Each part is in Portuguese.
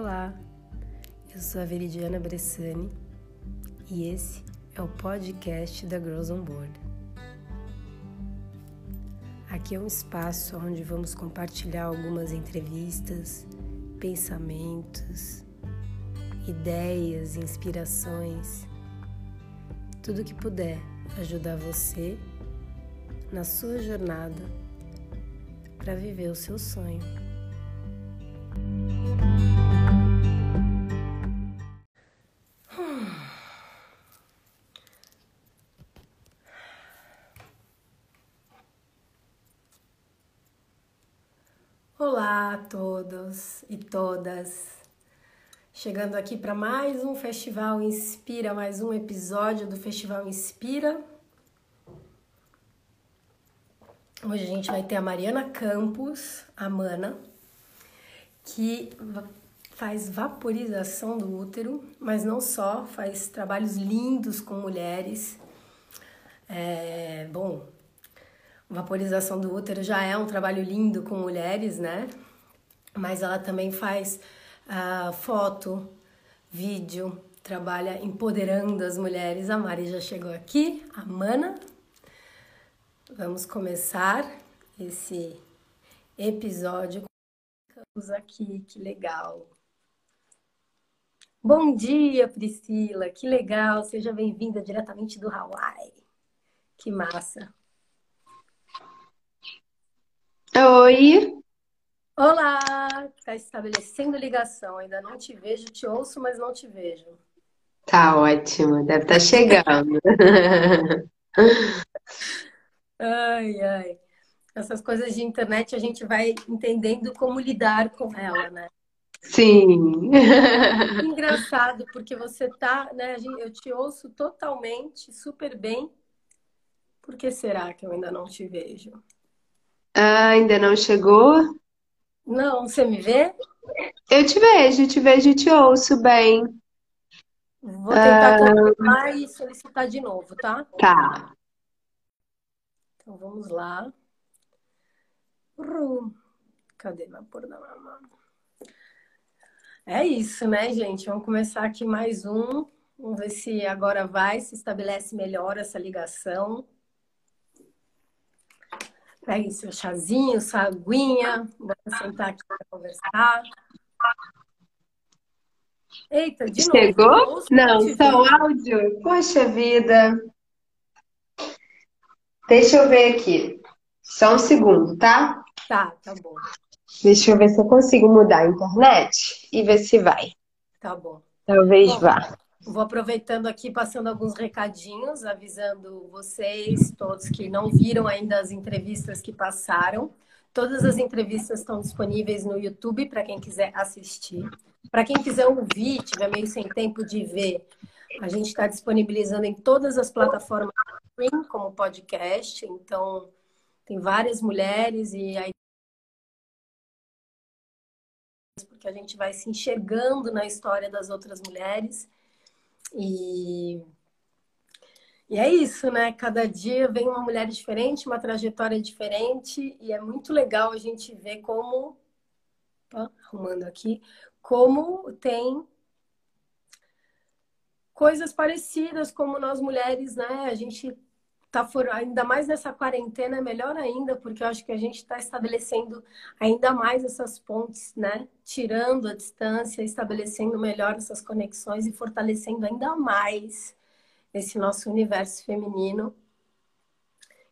Olá, eu sou a Veridiana Bressani e esse é o podcast da Girls on Board. Aqui é um espaço onde vamos compartilhar algumas entrevistas, pensamentos, ideias, inspirações, tudo que puder ajudar você na sua jornada para viver o seu sonho. Olá a todos e todas. Chegando aqui para mais um Festival Inspira, mais um episódio do Festival Inspira. Hoje a gente vai ter a Mariana Campos, a Mana, que faz vaporização do útero, mas não só, faz trabalhos lindos com mulheres. É, bom, vaporização do útero já é um trabalho lindo com mulheres, né? Mas ela também faz uh, foto, vídeo, trabalha empoderando as mulheres. A Mari já chegou aqui, a Mana. Vamos começar esse episódio. Estamos aqui, que legal. Bom dia, Priscila, que legal, seja bem-vinda diretamente do Hawaii. Que massa. Oi. Olá, está estabelecendo ligação. Ainda não te vejo, te ouço, mas não te vejo. Tá ótimo, deve estar tá chegando. ai, ai. Essas coisas de internet a gente vai entendendo como lidar com ela, né? Sim. Engraçado, porque você tá, né? Eu te ouço totalmente, super bem. Por que será que eu ainda não te vejo? Ah, ainda não chegou? Não, você me vê? Eu te vejo, te vejo e te ouço bem. Vou tentar ah... confirmar e solicitar de novo, tá? Tá. Então vamos lá. Cadê meu por da mamãe? É isso, né, gente? Vamos começar aqui mais um. Vamos ver se agora vai, se estabelece melhor essa ligação. Pegue seu chazinho, sua aguinha. Vamos sentar aqui para conversar. Eita, de Chegou? novo. Não, só o áudio. Poxa vida. Deixa eu ver aqui. Só um segundo, tá? Tá, tá bom. Deixa eu ver se eu consigo mudar a internet e ver se vai. Tá bom. Talvez bom, vá. Vou aproveitando aqui, passando alguns recadinhos, avisando vocês, todos que não viram ainda as entrevistas que passaram. Todas as entrevistas estão disponíveis no YouTube para quem quiser assistir. Para quem quiser ouvir, tiver meio sem tempo de ver, a gente está disponibilizando em todas as plataformas como podcast. Então, tem várias mulheres e aí porque a gente vai se enxergando na história das outras mulheres. E, e é isso, né? Cada dia vem uma mulher diferente, uma trajetória diferente, e é muito legal a gente ver como, arrumando aqui, como tem coisas parecidas como nós mulheres, né? A gente tá for... ainda mais nessa quarentena é melhor ainda, porque eu acho que a gente está estabelecendo ainda mais essas pontes, né? Tirando a distância, estabelecendo melhor essas conexões e fortalecendo ainda mais esse nosso universo feminino,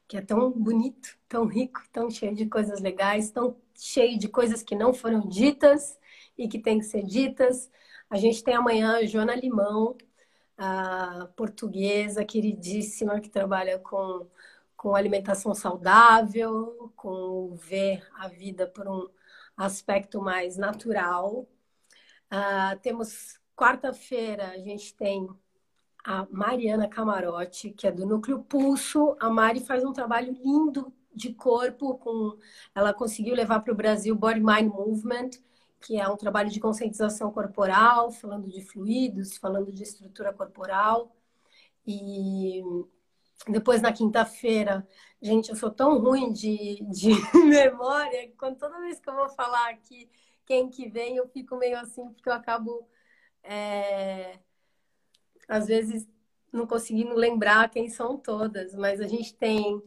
que é tão bonito, tão rico, tão cheio de coisas legais, tão cheio de coisas que não foram ditas e que tem que ser ditas. A gente tem amanhã a Joana Limão, a portuguesa queridíssima que trabalha com, com alimentação saudável, com ver a vida por um aspecto mais natural. Uh, temos quarta-feira, a gente tem a Mariana Camarote, que é do Núcleo Pulso. A Mari faz um trabalho lindo de corpo, com ela conseguiu levar para o Brasil Body Mind Movement, que é um trabalho de conscientização corporal, falando de fluidos, falando de estrutura corporal. E depois na quinta-feira, gente, eu sou tão ruim de, de memória que quando, toda vez que eu vou falar aqui quem que vem, eu fico meio assim, porque eu acabo, é, às vezes, não conseguindo lembrar quem são todas. Mas a gente tem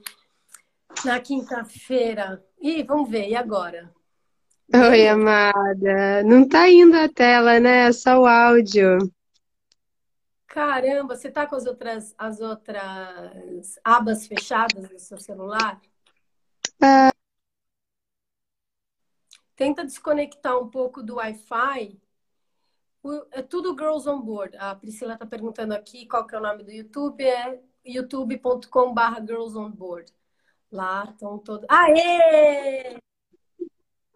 na quinta-feira. Ih, vamos ver, e agora? Oi, amada. Não tá indo a tela, né? É só o áudio. Caramba, você tá com as outras, as outras abas fechadas no seu celular? Ah. Tenta desconectar um pouco do Wi-Fi. É tudo Girls on Board. A Priscila tá perguntando aqui qual que é o nome do YouTube. É youtube.com.br Girls on Board. Lá estão todos. Aê!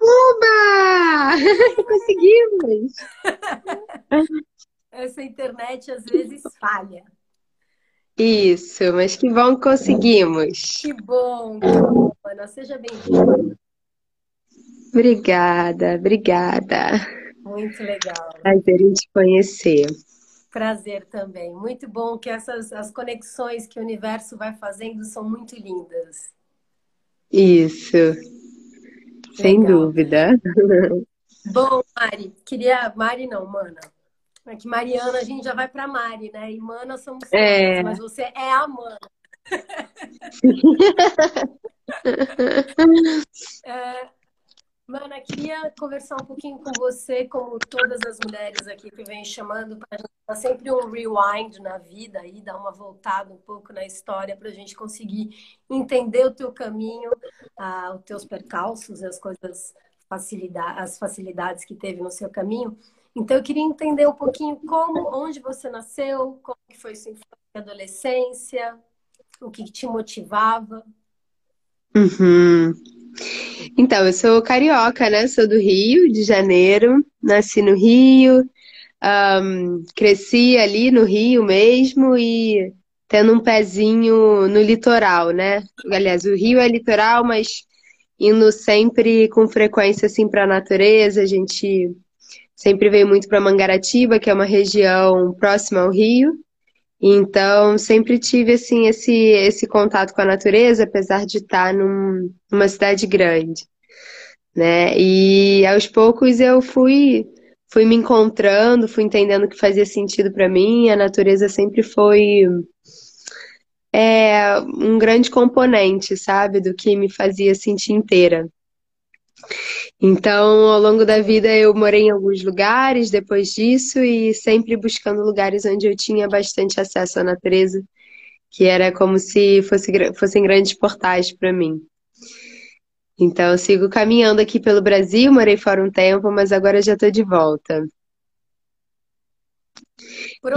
Uba! Conseguimos! Essa internet às vezes falha. Isso, mas que bom que conseguimos. Que bom, que bom, Ana. Seja bem-vinda. Obrigada, obrigada. Muito legal. Prazer em te conhecer. Prazer também. Muito bom que essas as conexões que o universo vai fazendo são muito lindas. Isso. Sem Legal. dúvida. Bom, Mari, queria. Mari não, Mana. É que Mariana a gente já vai para Mari, né? E Mana somos É. mas você é a Mana. É, Mana, queria conversar um pouquinho com você, como todas as mulheres aqui que vem chamando, para gente dar sempre um rewind na vida e dar uma voltada um pouco na história para a gente conseguir entender o teu caminho, ah, os teus percalços, as coisas, facilidade, as facilidades que teve no seu caminho. Então, eu queria entender um pouquinho como, onde você nasceu, como que foi sua infância e adolescência, o que te motivava. Uhum. Então, eu sou carioca, né? Sou do Rio de Janeiro, nasci no Rio, ahn, cresci ali no Rio mesmo e tendo um pezinho no litoral, né? Aliás, o Rio é litoral, mas indo sempre com frequência assim para a natureza. A gente sempre veio muito para Mangaratiba, que é uma região próxima ao Rio. Então, sempre tive assim esse esse contato com a natureza, apesar de estar num- numa cidade grande, né? E aos poucos eu fui fui me encontrando, fui entendendo o que fazia sentido para mim. A natureza sempre foi é, um grande componente, sabe, do que me fazia sentir inteira. Então, ao longo da vida, eu morei em alguns lugares depois disso e sempre buscando lugares onde eu tinha bastante acesso à natureza, que era como se fosse, fossem grandes portais para mim. Então, eu sigo caminhando aqui pelo Brasil, morei fora um tempo, mas agora já estou de volta.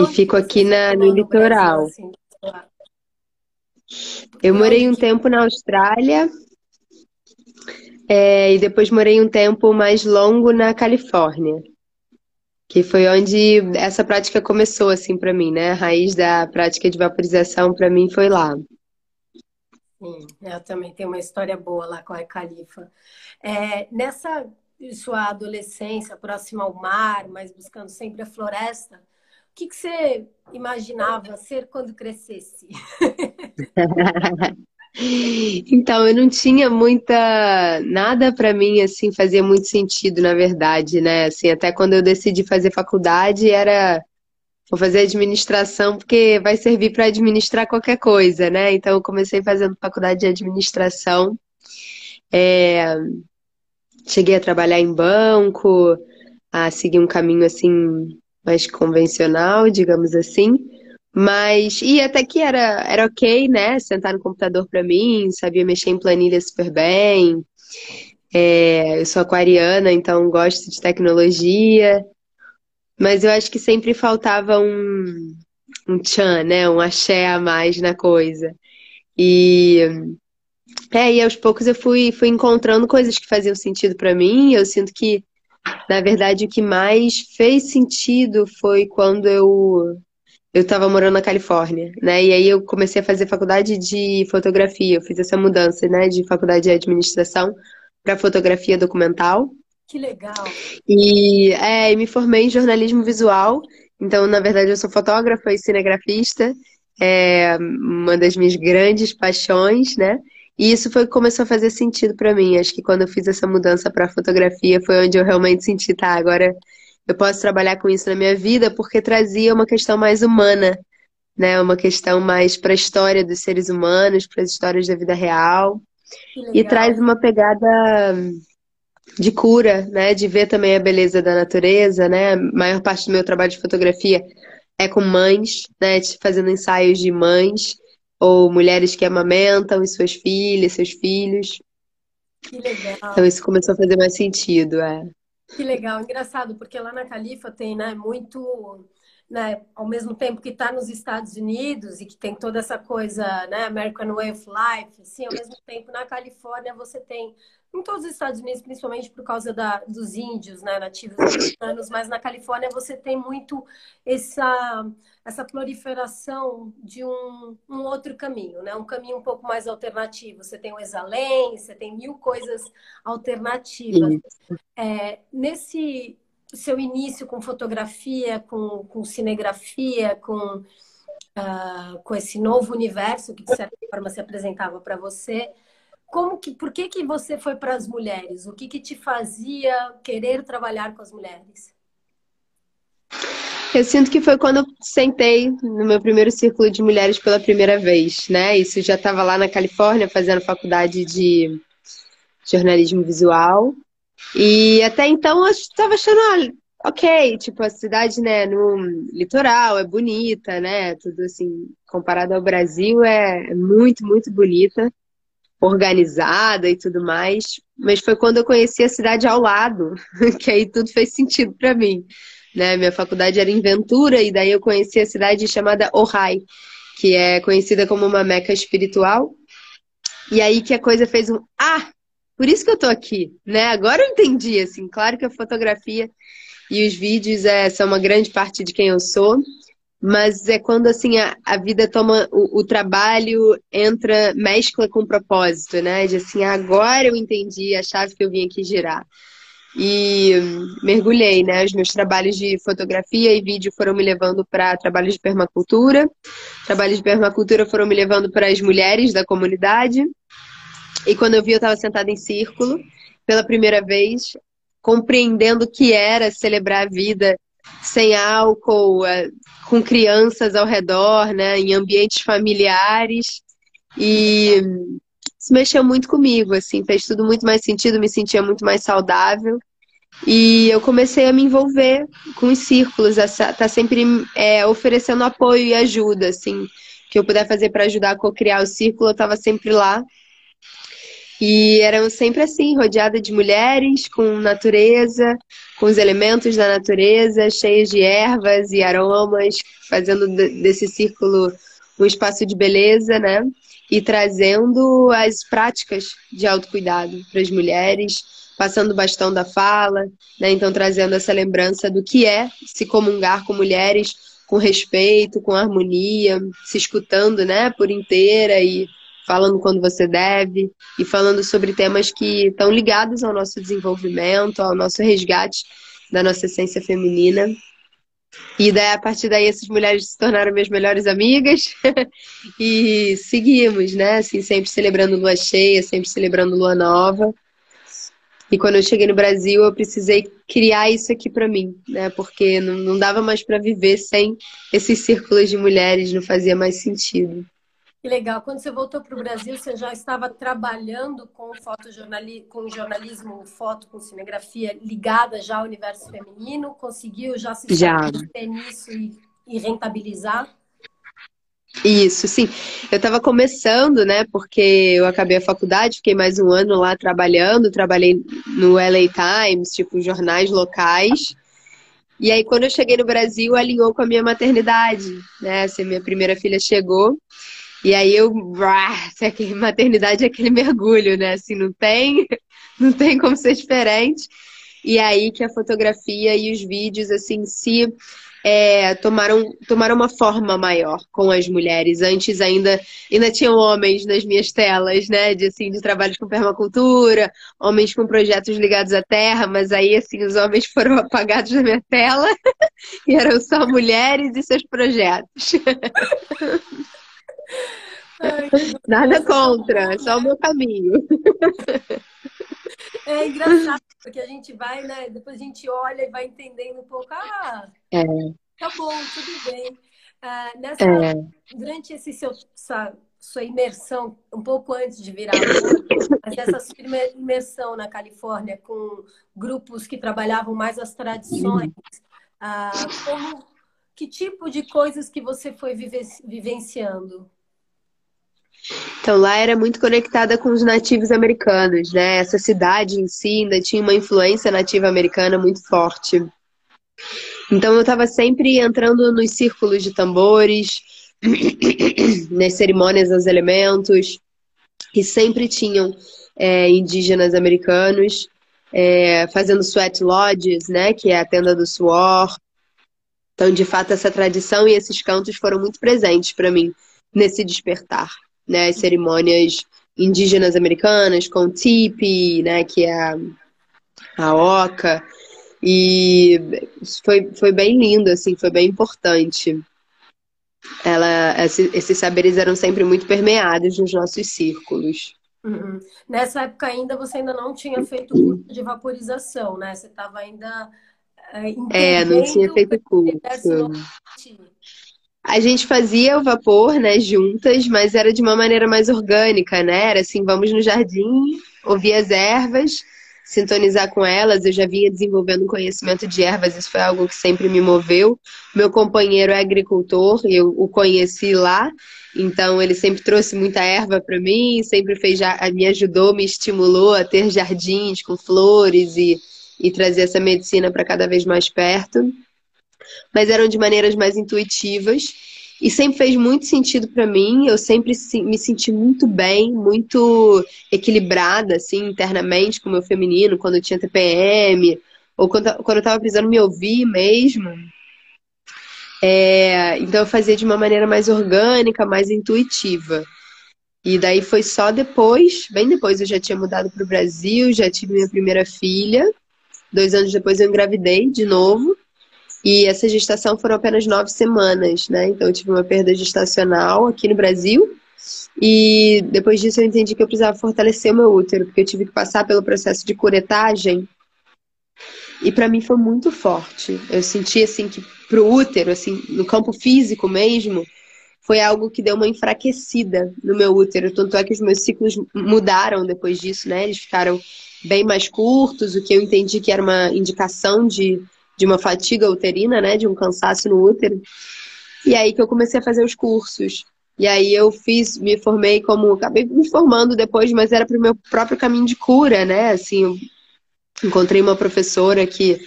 E fico aqui na, no litoral. assim? Eu morei um tempo na Austrália, é, e depois morei um tempo mais longo na Califórnia. Que foi onde essa prática começou, assim, pra mim, né? A raiz da prática de vaporização, pra mim, foi lá. Sim, eu também tenho uma história boa lá com a Califa. É, nessa sua adolescência, próxima ao mar, mas buscando sempre a floresta, o que que você imaginava ser quando crescesse? Então, eu não tinha muita. Nada pra mim, assim, fazia muito sentido, na verdade, né? Assim, até quando eu decidi fazer faculdade, era. Vou fazer administração porque vai servir para administrar qualquer coisa, né? Então, eu comecei fazendo faculdade de administração. É, cheguei a trabalhar em banco, a seguir um caminho assim mais convencional, digamos assim. Mas, e até que era, era ok, né? Sentar no computador para mim, sabia mexer em planilha super bem. É, eu sou aquariana, então gosto de tecnologia. Mas eu acho que sempre faltava um, um tchan, né? Um axé a mais na coisa. E, é, e aos poucos eu fui, fui encontrando coisas que faziam sentido para mim. Eu sinto que, na verdade, o que mais fez sentido foi quando eu eu estava morando na Califórnia, né? E aí eu comecei a fazer faculdade de fotografia. Eu fiz essa mudança, né, de faculdade de administração para fotografia documental. Que legal! E é, me formei em jornalismo visual. Então, na verdade, eu sou fotógrafa e cinegrafista. É uma das minhas grandes paixões, né? E isso foi que começou a fazer sentido para mim. Acho que quando eu fiz essa mudança para fotografia foi onde eu realmente senti, tá, agora eu posso trabalhar com isso na minha vida, porque trazia uma questão mais humana, né? Uma questão mais para a história dos seres humanos, para as histórias da vida real. E traz uma pegada de cura, né? De ver também a beleza da natureza, né? A maior parte do meu trabalho de fotografia é com mães, né? Fazendo ensaios de mães ou mulheres que amamentam as suas filhas, seus filhos. Que legal. Então isso começou a fazer mais sentido, é. Que legal, engraçado, porque lá na Califa tem, né, muito, né, ao mesmo tempo que está nos Estados Unidos e que tem toda essa coisa, né, American Way of Life, assim, ao mesmo tempo na Califórnia você tem em todos os Estados Unidos, principalmente por causa da, dos índios, né, nativos americanos, mas na Califórnia você tem muito essa, essa proliferação de um, um outro caminho, né, um caminho um pouco mais alternativo. Você tem o exalém, você tem mil coisas alternativas. É, nesse seu início com fotografia, com, com cinegrafia, com, uh, com esse novo universo que de certa forma se apresentava para você, como que, por que, que você foi para as mulheres? O que, que te fazia querer trabalhar com as mulheres? Eu sinto que foi quando eu sentei no meu primeiro círculo de mulheres pela primeira vez, né? Isso já estava lá na Califórnia fazendo faculdade de jornalismo visual. E até então eu estava achando, olha, ok, tipo, a cidade, né, no litoral é bonita, né? Tudo assim, comparado ao Brasil, é muito, muito bonita organizada e tudo mais, mas foi quando eu conheci a cidade ao lado, que aí tudo fez sentido para mim. Né? Minha faculdade era em Ventura e daí eu conheci a cidade chamada Ojai, que é conhecida como uma meca espiritual. E aí que a coisa fez um ah, por isso que eu tô aqui, né? Agora eu entendi, assim, claro que a fotografia e os vídeos é, são uma grande parte de quem eu sou, mas é quando assim a, a vida toma o, o, trabalho entra mescla com propósito, né? De assim agora eu entendi a chave que eu vim aqui girar e mergulhei, né? Os meus trabalhos de fotografia e vídeo foram me levando para trabalhos de permacultura, trabalhos de permacultura foram me levando para as mulheres da comunidade e quando eu vi eu estava sentada em círculo pela primeira vez, compreendendo o que era celebrar a vida sem álcool, é, com crianças ao redor, né, em ambientes familiares. E isso mexeu muito comigo, assim, fez tudo muito mais sentido, me sentia muito mais saudável. E eu comecei a me envolver com os círculos, tá sempre é, oferecendo apoio e ajuda, assim, que eu puder fazer para ajudar a co-criar o círculo, eu estava sempre lá. E eram sempre assim, rodeada de mulheres, com natureza, com os elementos da natureza, cheios de ervas e aromas, fazendo desse círculo um espaço de beleza, né? E trazendo as práticas de autocuidado para as mulheres, passando o bastão da fala, né? Então trazendo essa lembrança do que é se comungar com mulheres com respeito, com harmonia, se escutando, né, por inteira e falando quando você deve e falando sobre temas que estão ligados ao nosso desenvolvimento, ao nosso resgate da nossa essência feminina. E daí, a partir daí, essas mulheres se tornaram minhas melhores amigas e seguimos, né? Assim, sempre celebrando lua cheia, sempre celebrando lua nova. E quando eu cheguei no Brasil, eu precisei criar isso aqui para mim, né? Porque não, não dava mais para viver sem esses círculos de mulheres, não fazia mais sentido. Que legal. Quando você voltou para o Brasil, você já estava trabalhando com fotojornalismo, com jornalismo, foto, com cinegrafia ligada já ao universo feminino? Conseguiu já se estabelecer nisso e, e rentabilizar? Isso, sim. Eu estava começando, né? Porque eu acabei a faculdade, fiquei mais um ano lá trabalhando, trabalhei no LA Times, tipo, jornais locais. E aí, quando eu cheguei no Brasil, alinhou com a minha maternidade, né? Assim, minha primeira filha chegou. E aí eu, aquele maternidade é aquele mergulho, né? Assim, não tem, não tem como ser diferente. E aí que a fotografia e os vídeos, assim, se é, tomaram, tomaram uma forma maior com as mulheres. Antes ainda, ainda tinham homens nas minhas telas, né? De, assim, de trabalhos com permacultura, homens com projetos ligados à terra, mas aí, assim, os homens foram apagados da minha tela e eram só mulheres e seus projetos. Ai, Nada contra, é só o meu caminho. É engraçado, porque a gente vai, né? Depois a gente olha e vai entendendo um pouco. Ah, é. tá bom, tudo bem. Ah, nessa, é. Durante esse seu, essa sua imersão, um pouco antes de virar mas essa sua imersão na Califórnia com grupos que trabalhavam mais as tradições, ah, como, que tipo de coisas que você foi vivenciando? Então lá era muito conectada com os nativos americanos, né? Essa cidade em si ainda tinha uma influência nativa americana muito forte. Então eu estava sempre entrando nos círculos de tambores, nas cerimônias dos elementos, e sempre tinham é, indígenas americanos é, fazendo sweat lodges, né? Que é a tenda do suor. Então, de fato, essa tradição e esses cantos foram muito presentes para mim nesse despertar né, as cerimônias indígenas americanas com tipi, né, que é a, a oca. E foi, foi bem lindo, assim, foi bem importante. Ela, esses saberes eram sempre muito permeados nos nossos círculos. Uhum. Nessa época ainda você ainda não tinha feito curso de vaporização, né? Você estava ainda é, é, não tinha feito curso. A gente fazia o vapor, né, juntas, mas era de uma maneira mais orgânica, né? Era assim, vamos no jardim, ouvir as ervas, sintonizar com elas. Eu já vinha desenvolvendo conhecimento de ervas, isso foi algo que sempre me moveu. Meu companheiro é agricultor eu o conheci lá, então ele sempre trouxe muita erva para mim, sempre fez me ajudou, me estimulou a ter jardins com flores e, e trazer essa medicina para cada vez mais perto mas eram de maneiras mais intuitivas e sempre fez muito sentido para mim. Eu sempre me senti muito bem, muito equilibrada, assim, internamente com o meu feminino, quando eu tinha TPM, ou quando, quando eu estava precisando me ouvir mesmo. É, então eu fazia de uma maneira mais orgânica, mais intuitiva. E daí foi só depois, bem depois eu já tinha mudado para o Brasil, já tive minha primeira filha. Dois anos depois eu engravidei de novo. E essa gestação foram apenas nove semanas, né? Então eu tive uma perda gestacional aqui no Brasil. E depois disso eu entendi que eu precisava fortalecer o meu útero, porque eu tive que passar pelo processo de curetagem. E para mim foi muito forte. Eu senti assim que pro útero, assim, no campo físico mesmo, foi algo que deu uma enfraquecida no meu útero. Tanto é que os meus ciclos mudaram depois disso, né? Eles ficaram bem mais curtos, o que eu entendi que era uma indicação de de uma fatiga uterina, né, de um cansaço no útero. E aí que eu comecei a fazer os cursos. E aí eu fiz, me formei como, acabei me formando depois, mas era para o meu próprio caminho de cura, né? Assim, encontrei uma professora que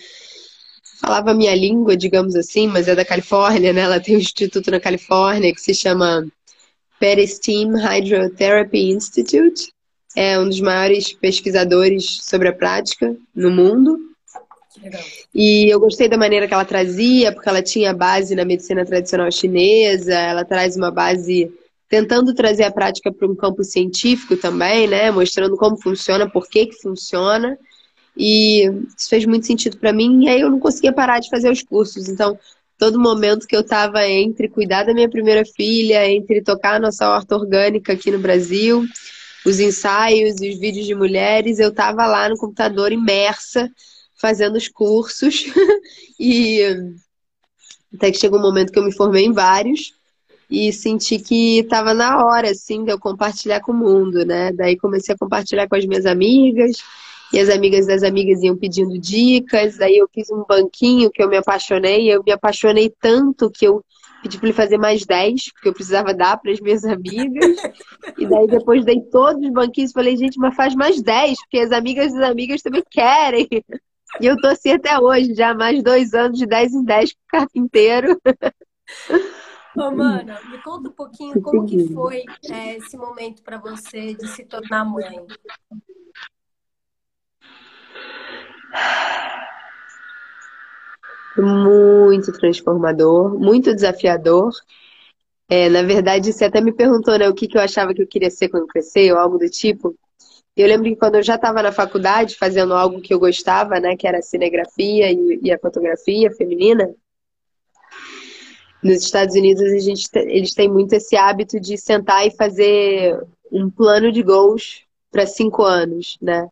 falava a minha língua, digamos assim, mas é da Califórnia, né? Ela tem um instituto na Califórnia que se chama Peristeam Hydrotherapy Institute. É um dos maiores pesquisadores sobre a prática no mundo. E eu gostei da maneira que ela trazia, porque ela tinha base na medicina tradicional chinesa, ela traz uma base tentando trazer a prática para um campo científico também, né? Mostrando como funciona, por que, que funciona. E isso fez muito sentido para mim, e aí eu não conseguia parar de fazer os cursos. Então, todo momento que eu estava entre cuidar da minha primeira filha, entre tocar a nossa horta orgânica aqui no Brasil, os ensaios e os vídeos de mulheres, eu estava lá no computador imersa fazendo os cursos e até que chegou um momento que eu me formei em vários e senti que estava na hora, assim, de eu compartilhar com o mundo, né? Daí comecei a compartilhar com as minhas amigas e as amigas das amigas iam pedindo dicas. Daí eu fiz um banquinho que eu me apaixonei. Eu me apaixonei tanto que eu pedi para ele fazer mais 10, porque eu precisava dar para as minhas amigas. E daí depois dei todos os banquinhos e falei, gente, mas faz mais 10, porque as amigas das amigas também querem. E eu assim até hoje, já mais dois anos de 10 em 10 com carpinteiro. Ô, Mana, me conta um pouquinho como que foi é, esse momento para você de se tornar mãe. Muito transformador, muito desafiador. É, na verdade, você até me perguntou né, o que, que eu achava que eu queria ser quando crescer, ou algo do tipo. Eu lembro que quando eu já estava na faculdade fazendo algo que eu gostava, né, que era a cinegrafia e, e a fotografia feminina, nos Estados Unidos a gente, eles têm muito esse hábito de sentar e fazer um plano de gols para cinco anos, né?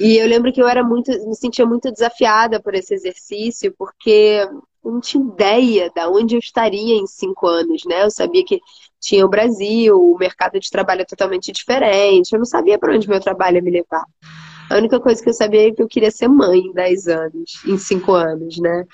E eu lembro que eu era muito, me sentia muito desafiada por esse exercício, porque não tinha ideia de onde eu estaria em cinco anos, né? Eu sabia que tinha o Brasil, o mercado de trabalho é totalmente diferente, eu não sabia para onde meu trabalho ia me levar. A única coisa que eu sabia é que eu queria ser mãe em 10 anos, em 5 anos, né?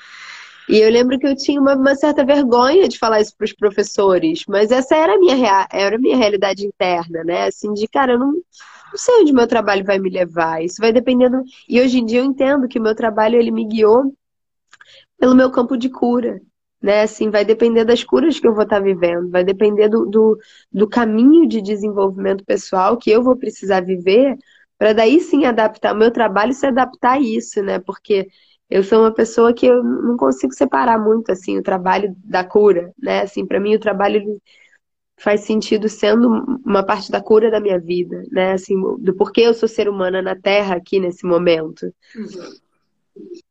E eu lembro que eu tinha uma, uma certa vergonha de falar isso para os professores, mas essa era a minha, era a minha realidade interna, né? Assim, de cara, eu não, não sei onde meu trabalho vai me levar. Isso vai dependendo. E hoje em dia eu entendo que o meu trabalho ele me guiou pelo meu campo de cura, né? Assim, vai depender das curas que eu vou estar vivendo, vai depender do, do, do caminho de desenvolvimento pessoal que eu vou precisar viver para daí sim adaptar o meu trabalho se adaptar a isso, né? Porque eu sou uma pessoa que eu não consigo separar muito assim o trabalho da cura, né? Assim, para mim o trabalho faz sentido sendo uma parte da cura da minha vida, né? Assim, do porquê eu sou ser humana na Terra aqui nesse momento. Uhum.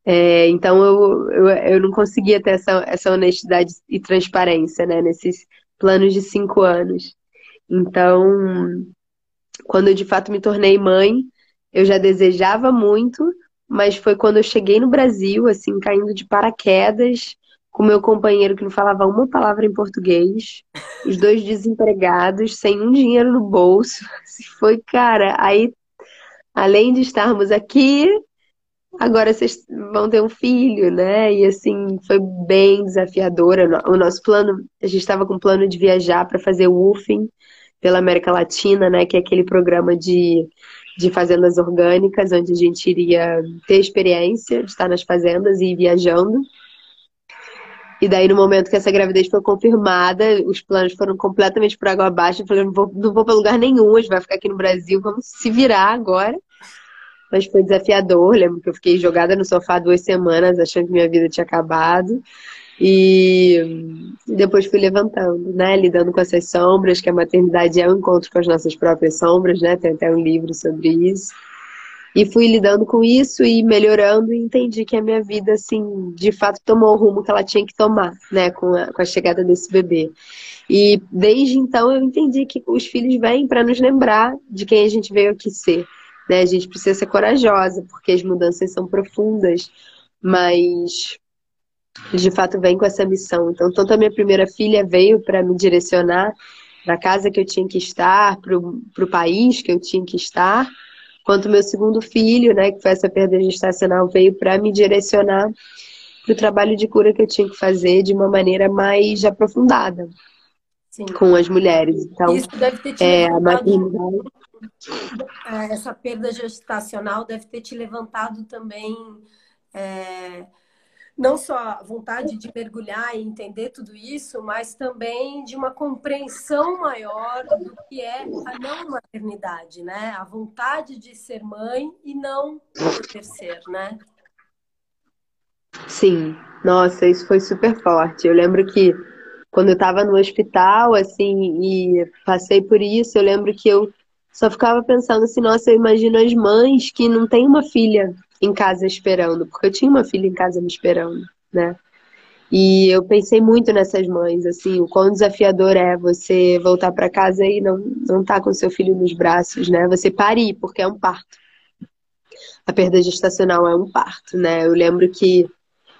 É, então eu, eu, eu não conseguia ter essa, essa honestidade e transparência, né? Nesses planos de cinco anos. Então, quando eu de fato me tornei mãe, eu já desejava muito, mas foi quando eu cheguei no Brasil, assim, caindo de paraquedas, com meu companheiro que não falava uma palavra em português, os dois desempregados, sem um dinheiro no bolso. Foi, cara, aí, além de estarmos aqui, agora vocês vão ter um filho, né? E assim, foi bem desafiadora. O nosso plano, a gente estava com um plano de viajar para fazer o UFIM pela América Latina, né? Que é aquele programa de de fazendas orgânicas, onde a gente iria ter experiência de estar nas fazendas e ir viajando. E daí, no momento que essa gravidez foi confirmada, os planos foram completamente por água abaixo. Eu falei, não vou, não vou para lugar nenhum, a gente vai ficar aqui no Brasil, vamos se virar agora. Mas foi desafiador. Lembro que eu fiquei jogada no sofá duas semanas, achando que minha vida tinha acabado. E depois fui levantando, né? Lidando com essas sombras, que a maternidade é um encontro com as nossas próprias sombras, né? Tem até um livro sobre isso. E fui lidando com isso e melhorando e entendi que a minha vida, assim, de fato tomou o rumo que ela tinha que tomar, né? Com a, com a chegada desse bebê. E desde então eu entendi que os filhos vêm para nos lembrar de quem a gente veio aqui ser. Né? A gente precisa ser corajosa, porque as mudanças são profundas, mas de fato vem com essa missão. Então, tanto a minha primeira filha veio para me direcionar para a casa que eu tinha que estar, para o país que eu tinha que estar, quanto o meu segundo filho, né, que foi essa perda gestacional, veio para me direcionar para o trabalho de cura que eu tinha que fazer de uma maneira mais aprofundada Sim. com as mulheres. Então, Isso deve ter te é, levantado... É, essa perda gestacional deve ter te levantado também. É não só a vontade de mergulhar e entender tudo isso, mas também de uma compreensão maior do que é a não maternidade, né? A vontade de ser mãe e não poder ser, né? Sim, nossa, isso foi super forte. Eu lembro que quando eu estava no hospital, assim, e passei por isso, eu lembro que eu só ficava pensando assim, nossa, eu imagino as mães que não têm uma filha em casa esperando, porque eu tinha uma filha em casa me esperando, né? E eu pensei muito nessas mães, assim, o quão desafiador é você voltar para casa e não não tá com seu filho nos braços, né? Você parir, porque é um parto. A perda gestacional é um parto, né? Eu lembro que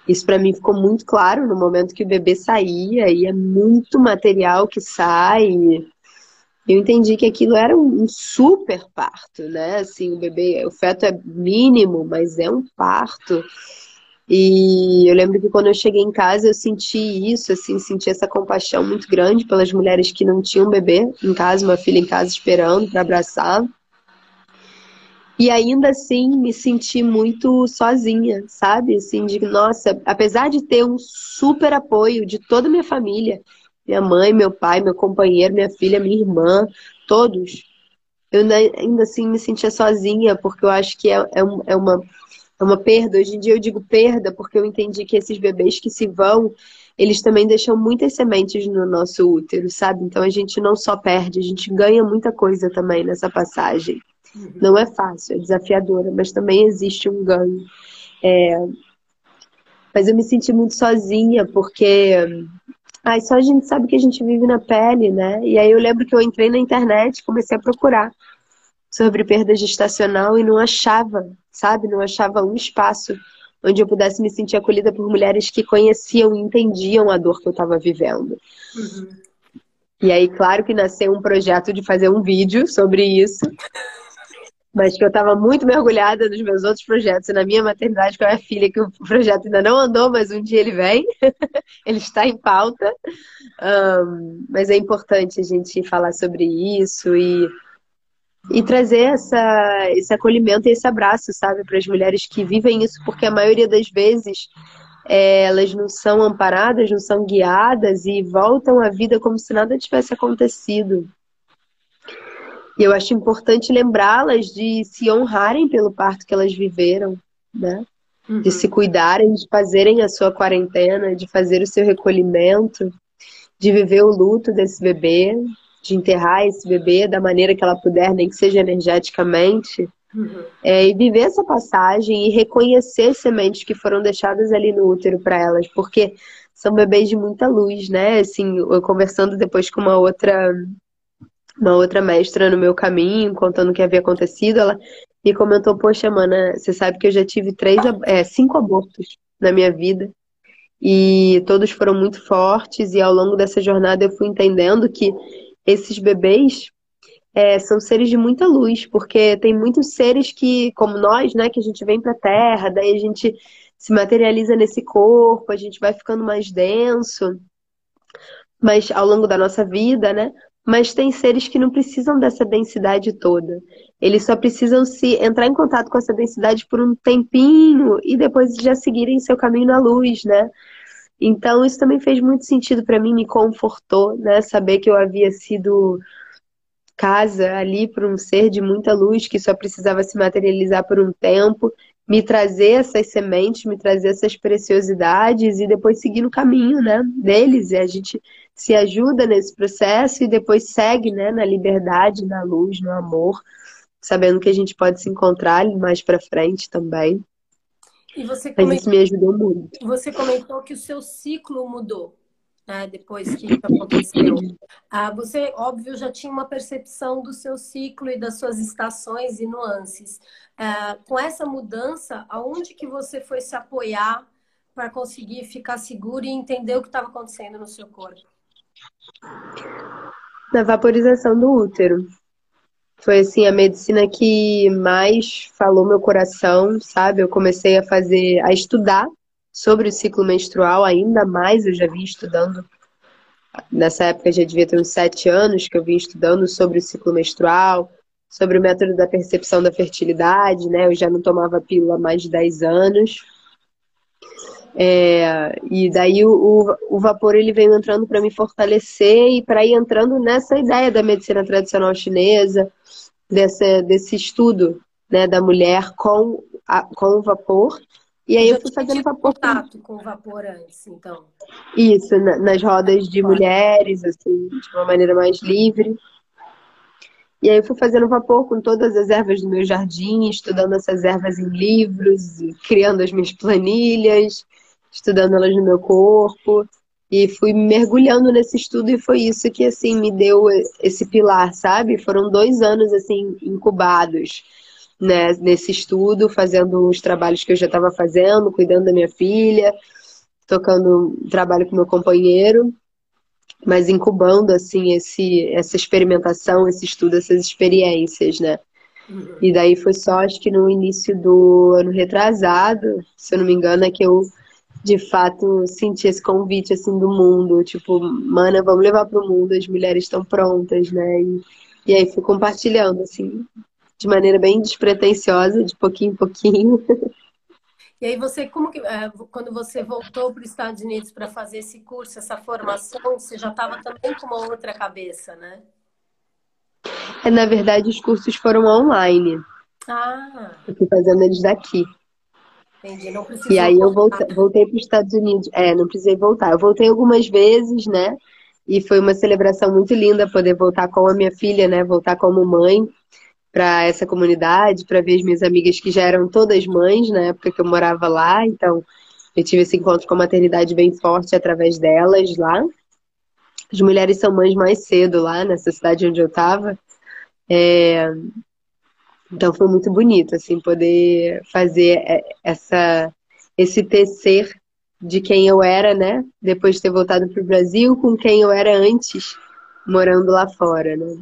isso para mim ficou muito claro no momento que o bebê saía e é muito material que sai eu entendi que aquilo era um super parto, né? Assim, o bebê, o feto é mínimo, mas é um parto. E eu lembro que quando eu cheguei em casa eu senti isso, assim, senti essa compaixão muito grande pelas mulheres que não tinham bebê em casa, uma filha em casa esperando para abraçar. E ainda assim me senti muito sozinha, sabe? Assim, de nossa, apesar de ter um super apoio de toda a minha família, minha mãe, meu pai, meu companheiro, minha filha, minha irmã, todos. Eu ainda assim me sentia sozinha, porque eu acho que é, é, é, uma, é uma perda. Hoje em dia eu digo perda, porque eu entendi que esses bebês que se vão, eles também deixam muitas sementes no nosso útero, sabe? Então a gente não só perde, a gente ganha muita coisa também nessa passagem. Uhum. Não é fácil, é desafiadora, mas também existe um ganho. É... Mas eu me senti muito sozinha, porque Ai, só a gente sabe que a gente vive na pele, né? E aí eu lembro que eu entrei na internet, comecei a procurar sobre perda gestacional e não achava, sabe? Não achava um espaço onde eu pudesse me sentir acolhida por mulheres que conheciam e entendiam a dor que eu estava vivendo. Uhum. E aí, claro que nasceu um projeto de fazer um vídeo sobre isso, mas que eu estava muito mergulhada nos meus outros projetos e na minha maternidade com a minha filha, que o projeto ainda não andou, mas um dia ele vem, ele está em pauta. Um, mas é importante a gente falar sobre isso e e trazer essa, esse acolhimento e esse abraço, sabe, para as mulheres que vivem isso, porque a maioria das vezes é, elas não são amparadas, não são guiadas e voltam à vida como se nada tivesse acontecido. E eu acho importante lembrá-las de se honrarem pelo parto que elas viveram, né? Uhum. De se cuidarem, de fazerem a sua quarentena, de fazer o seu recolhimento, de viver o luto desse bebê, de enterrar esse bebê da maneira que ela puder, nem que seja energeticamente, uhum. é, e viver essa passagem e reconhecer as sementes que foram deixadas ali no útero para elas, porque são bebês de muita luz, né? Assim, eu conversando depois com uma outra uma outra mestra no meu caminho, contando o que havia acontecido, ela me comentou, poxa, mana, você sabe que eu já tive três, é, cinco abortos na minha vida. E todos foram muito fortes, e ao longo dessa jornada eu fui entendendo que esses bebês é, são seres de muita luz, porque tem muitos seres que, como nós, né, que a gente vem para a Terra, daí a gente se materializa nesse corpo, a gente vai ficando mais denso, mas ao longo da nossa vida, né? Mas tem seres que não precisam dessa densidade toda. Eles só precisam se entrar em contato com essa densidade por um tempinho e depois já seguirem seu caminho na luz, né? Então, isso também fez muito sentido para mim, me confortou, né? Saber que eu havia sido casa ali para um ser de muita luz que só precisava se materializar por um tempo, me trazer essas sementes, me trazer essas preciosidades e depois seguir no caminho, né, deles. E a gente se ajuda nesse processo e depois segue, né, na liberdade, na luz, no amor, sabendo que a gente pode se encontrar mais para frente também. E você comentou, Mas isso me ajudou muito. Você comentou que o seu ciclo mudou. Né, depois que isso aconteceu. Ah, você, óbvio, já tinha uma percepção do seu ciclo e das suas estações e nuances. Ah, com essa mudança, aonde que você foi se apoiar para conseguir ficar seguro e entender o que estava acontecendo no seu corpo? Na vaporização do útero foi assim a medicina que mais falou meu coração, sabe? Eu comecei a fazer, a estudar sobre o ciclo menstrual ainda mais. Eu já vim estudando nessa época já devia ter uns sete anos que eu vim estudando sobre o ciclo menstrual, sobre o método da percepção da fertilidade, né? Eu já não tomava pílula há mais de 10 anos. É, e daí o, o, o, vapor ele veio entrando para me fortalecer e para ir entrando nessa ideia da medicina tradicional chinesa, dessa, desse estudo né, da mulher com, a, com o vapor. E aí eu, eu fui fazendo vapor. contato com o vapor antes, então. Isso, na, nas rodas de mulheres, assim, de uma maneira mais livre. E aí eu fui fazendo vapor com todas as ervas do meu jardim, estudando essas ervas em livros, criando as minhas planilhas estudando elas no meu corpo e fui mergulhando nesse estudo e foi isso que assim me deu esse pilar, sabe? Foram dois anos assim incubados né, nesse estudo, fazendo os trabalhos que eu já estava fazendo, cuidando da minha filha, tocando trabalho com meu companheiro, mas incubando assim esse essa experimentação, esse estudo, essas experiências, né? Uhum. E daí foi só acho que no início do ano retrasado, se eu não me engano, é que eu de fato sentir esse convite assim do mundo, tipo, mana, vamos levar para o mundo, as mulheres estão prontas, né? E, e aí fui compartilhando assim, de maneira bem despretensiosa, de pouquinho em pouquinho. E aí você, como que, é, quando você voltou para os Estados Unidos para fazer esse curso, essa formação, você já estava também com uma outra cabeça, né? É, na verdade, os cursos foram online. Ah. Eu fui fazendo eles daqui. Entendi, não E aí eu voltei, voltei para os Estados Unidos. É, não precisei voltar. Eu voltei algumas vezes, né? E foi uma celebração muito linda poder voltar com a minha filha, né? Voltar como mãe para essa comunidade, para ver as minhas amigas que já eram todas mães na época que eu morava lá. Então, eu tive esse encontro com a maternidade bem forte através delas lá. As mulheres são mães mais cedo lá nessa cidade onde eu estava. É... Então foi muito bonito, assim, poder fazer é, essa, esse tecer de quem eu era, né? Depois de ter voltado para o Brasil, com quem eu era antes, morando lá fora, né?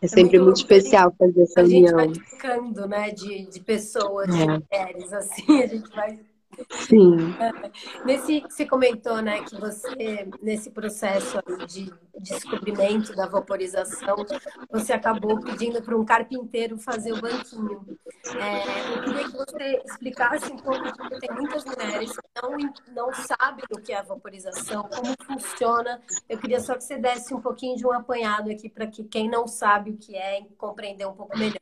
É sempre é muito, muito especial fazer essa união. A gente vai ficando, né, de, de pessoas, é. de mulheres, assim, a gente vai Sim. Nesse, você comentou, né, que você, nesse processo de descobrimento da vaporização, você acabou pedindo para um carpinteiro fazer o banquinho. É, eu queria que você explicasse um pouco, porque tem muitas mulheres que não, não sabem o que é a vaporização, como funciona. Eu queria só que você desse um pouquinho de um apanhado aqui para que quem não sabe o que é compreender um pouco melhor.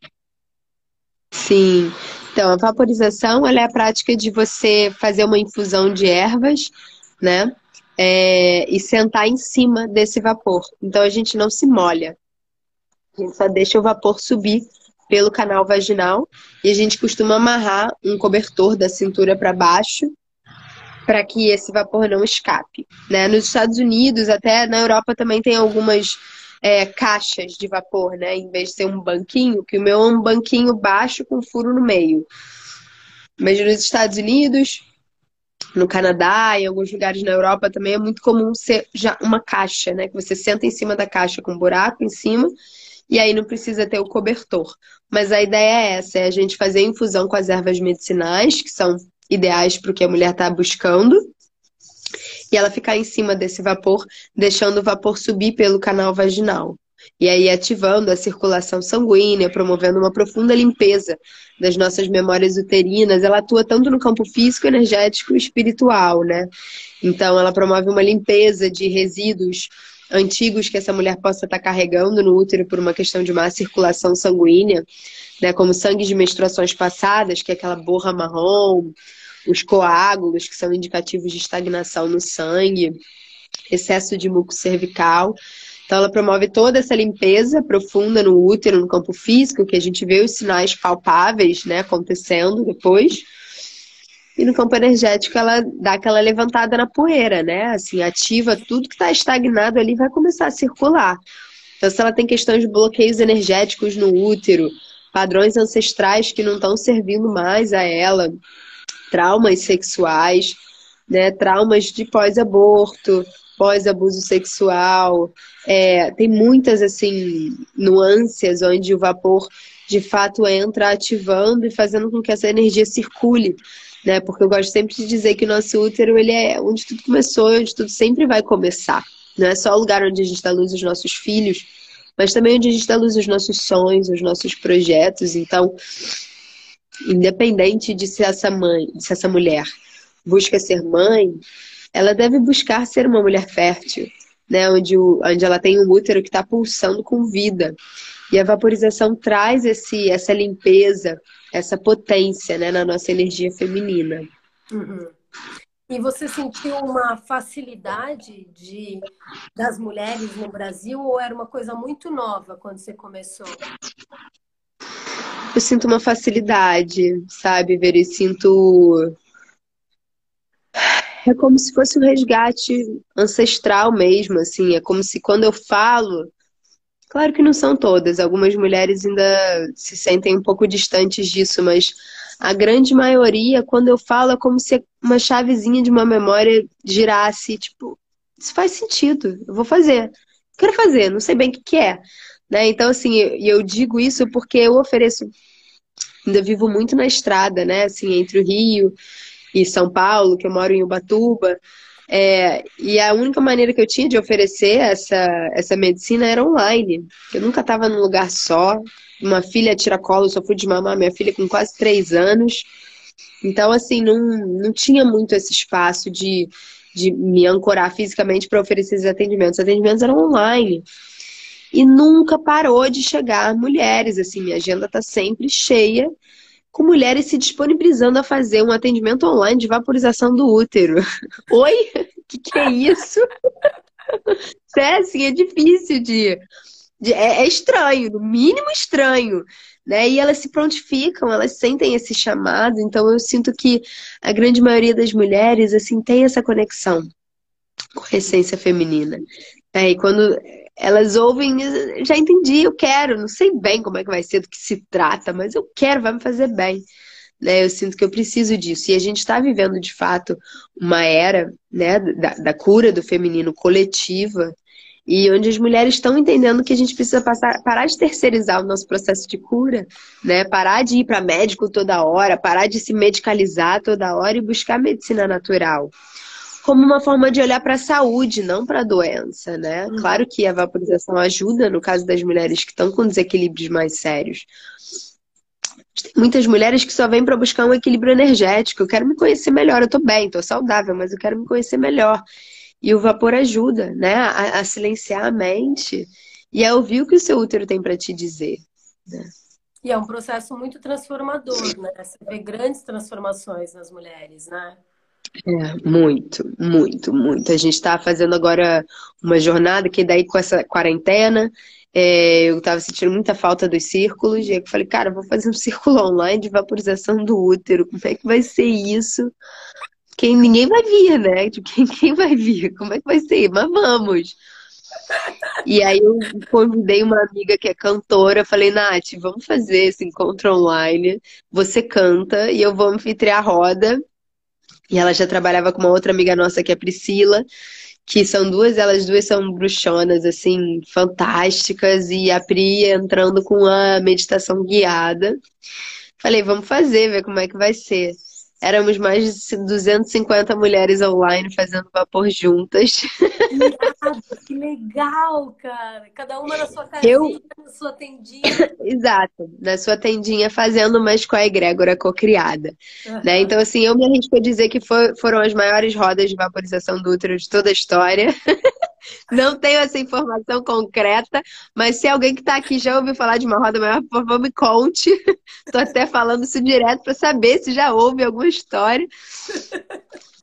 Sim. Então, a vaporização é a prática de você fazer uma infusão de ervas, né? É, e sentar em cima desse vapor. Então, a gente não se molha. A gente só deixa o vapor subir pelo canal vaginal e a gente costuma amarrar um cobertor da cintura para baixo para que esse vapor não escape. Né? Nos Estados Unidos, até na Europa também tem algumas é, caixas de vapor, né? Em vez de ser um banquinho, que o meu é um banquinho baixo com furo no meio. Mas nos Estados Unidos, no Canadá, em alguns lugares na Europa também é muito comum ser já uma caixa, né? Que você senta em cima da caixa com um buraco em cima e aí não precisa ter o cobertor. Mas a ideia é essa, é a gente fazer infusão com as ervas medicinais, que são ideais para o que a mulher está buscando, e ela ficar em cima desse vapor, deixando o vapor subir pelo canal vaginal. E aí ativando a circulação sanguínea, promovendo uma profunda limpeza das nossas memórias uterinas. Ela atua tanto no campo físico, energético e espiritual, né? Então ela promove uma limpeza de resíduos antigos que essa mulher possa estar carregando no útero por uma questão de má circulação sanguínea, né? Como sangue de menstruações passadas, que é aquela borra marrom, os coágulos, que são indicativos de estagnação no sangue, excesso de muco cervical. Então, ela promove toda essa limpeza profunda no útero, no campo físico, que a gente vê os sinais palpáveis né, acontecendo depois. E no campo energético, ela dá aquela levantada na poeira, né? Assim, ativa tudo que está estagnado ali, vai começar a circular. Então, se ela tem questões de bloqueios energéticos no útero, padrões ancestrais que não estão servindo mais a ela, traumas sexuais, né? Traumas de pós-aborto, pós-abuso sexual. É, tem muitas, assim, nuances onde o vapor de fato entra ativando e fazendo com que essa energia circule. Né? Porque eu gosto sempre de dizer que o nosso útero ele é onde tudo começou e onde tudo sempre vai começar. Não é só o lugar onde a gente dá luz aos nossos filhos, mas também onde a gente dá luz aos nossos sonhos, aos nossos projetos. Então, independente de se essa mãe, se essa mulher busca ser mãe, ela deve buscar ser uma mulher fértil, né? Onde, o, onde ela tem um útero que está pulsando com vida. E a vaporização traz esse, essa limpeza, essa potência né, na nossa energia feminina. Uhum. E você sentiu uma facilidade de das mulheres no Brasil ou era uma coisa muito nova quando você começou? Eu sinto uma facilidade, sabe, Ver? E sinto. É como se fosse um resgate ancestral mesmo, assim. É como se quando eu falo. Claro que não são todas, algumas mulheres ainda se sentem um pouco distantes disso, mas a grande maioria, quando eu falo, é como se uma chavezinha de uma memória girasse, tipo, isso faz sentido, eu vou fazer. Quero fazer, não sei bem o que, que é. Né? Então, assim, eu digo isso porque eu ofereço, ainda vivo muito na estrada, né? Assim, entre o Rio e São Paulo, que eu moro em Ubatuba. É, e a única maneira que eu tinha de oferecer essa, essa medicina era online. Eu nunca estava num lugar só. Uma filha tiracolo, só fui de mamar minha filha com quase três anos. Então, assim, não, não tinha muito esse espaço de, de me ancorar fisicamente para oferecer esses atendimentos. Os atendimentos eram online e nunca parou de chegar mulheres. Assim, minha agenda está sempre cheia com mulheres se disponibilizando a fazer um atendimento online de vaporização do útero. Oi? Que, que é isso? é, assim, é difícil de. de é, é, estranho, no mínimo estranho. Né? E elas se prontificam, elas sentem esse chamado. Então eu sinto que a grande maioria das mulheres assim tem essa conexão com a essência feminina É, e quando elas ouvem, já entendi, eu quero, não sei bem como é que vai ser, do que se trata, mas eu quero, vai me fazer bem. Né? Eu sinto que eu preciso disso. E a gente está vivendo, de fato, uma era né, da, da cura do feminino coletiva, e onde as mulheres estão entendendo que a gente precisa passar, parar de terceirizar o nosso processo de cura, né? Parar de ir para médico toda hora, parar de se medicalizar toda hora e buscar medicina natural. Como uma forma de olhar para a saúde, não para a doença, né? Uhum. Claro que a vaporização ajuda no caso das mulheres que estão com desequilíbrios mais sérios. Tem muitas mulheres que só vêm para buscar um equilíbrio energético. Eu quero me conhecer melhor, eu estou bem, estou saudável, mas eu quero me conhecer melhor. E o vapor ajuda, né, a, a silenciar a mente e a ouvir o que o seu útero tem para te dizer. Né? E é um processo muito transformador, né? Você vê grandes transformações nas mulheres, né? É, muito, muito, muito. A gente está fazendo agora uma jornada que daí com essa quarentena é, eu estava sentindo muita falta dos círculos, e aí eu falei, cara, vou fazer um círculo online de vaporização do útero. Como é que vai ser isso? quem ninguém vai vir, né? Tipo, quem, quem vai vir? Como é que vai ser? Mas vamos. E aí eu convidei uma amiga que é cantora, falei, Nath, vamos fazer esse encontro online. Você canta e eu vou anfitriar a roda. E ela já trabalhava com uma outra amiga nossa que é a Priscila, que são duas, elas duas são bruxonas, assim, fantásticas, e a Pri entrando com a meditação guiada. Falei, vamos fazer, ver como é que vai ser. Éramos mais de 250 mulheres online fazendo vapor juntas. Que legal, cara! Cada uma na sua casinha, Eu... na sua tendinha. Exato, na sua tendinha fazendo, mas com a egrégora cocriada. Uhum. Né? Então, assim, eu me arrisco a dizer que for, foram as maiores rodas de vaporização do útero de toda a história. Não tenho essa informação concreta, mas se alguém que está aqui já ouviu falar de uma roda maior, por favor, me conte. Estou até falando isso direto para saber se já houve alguma história.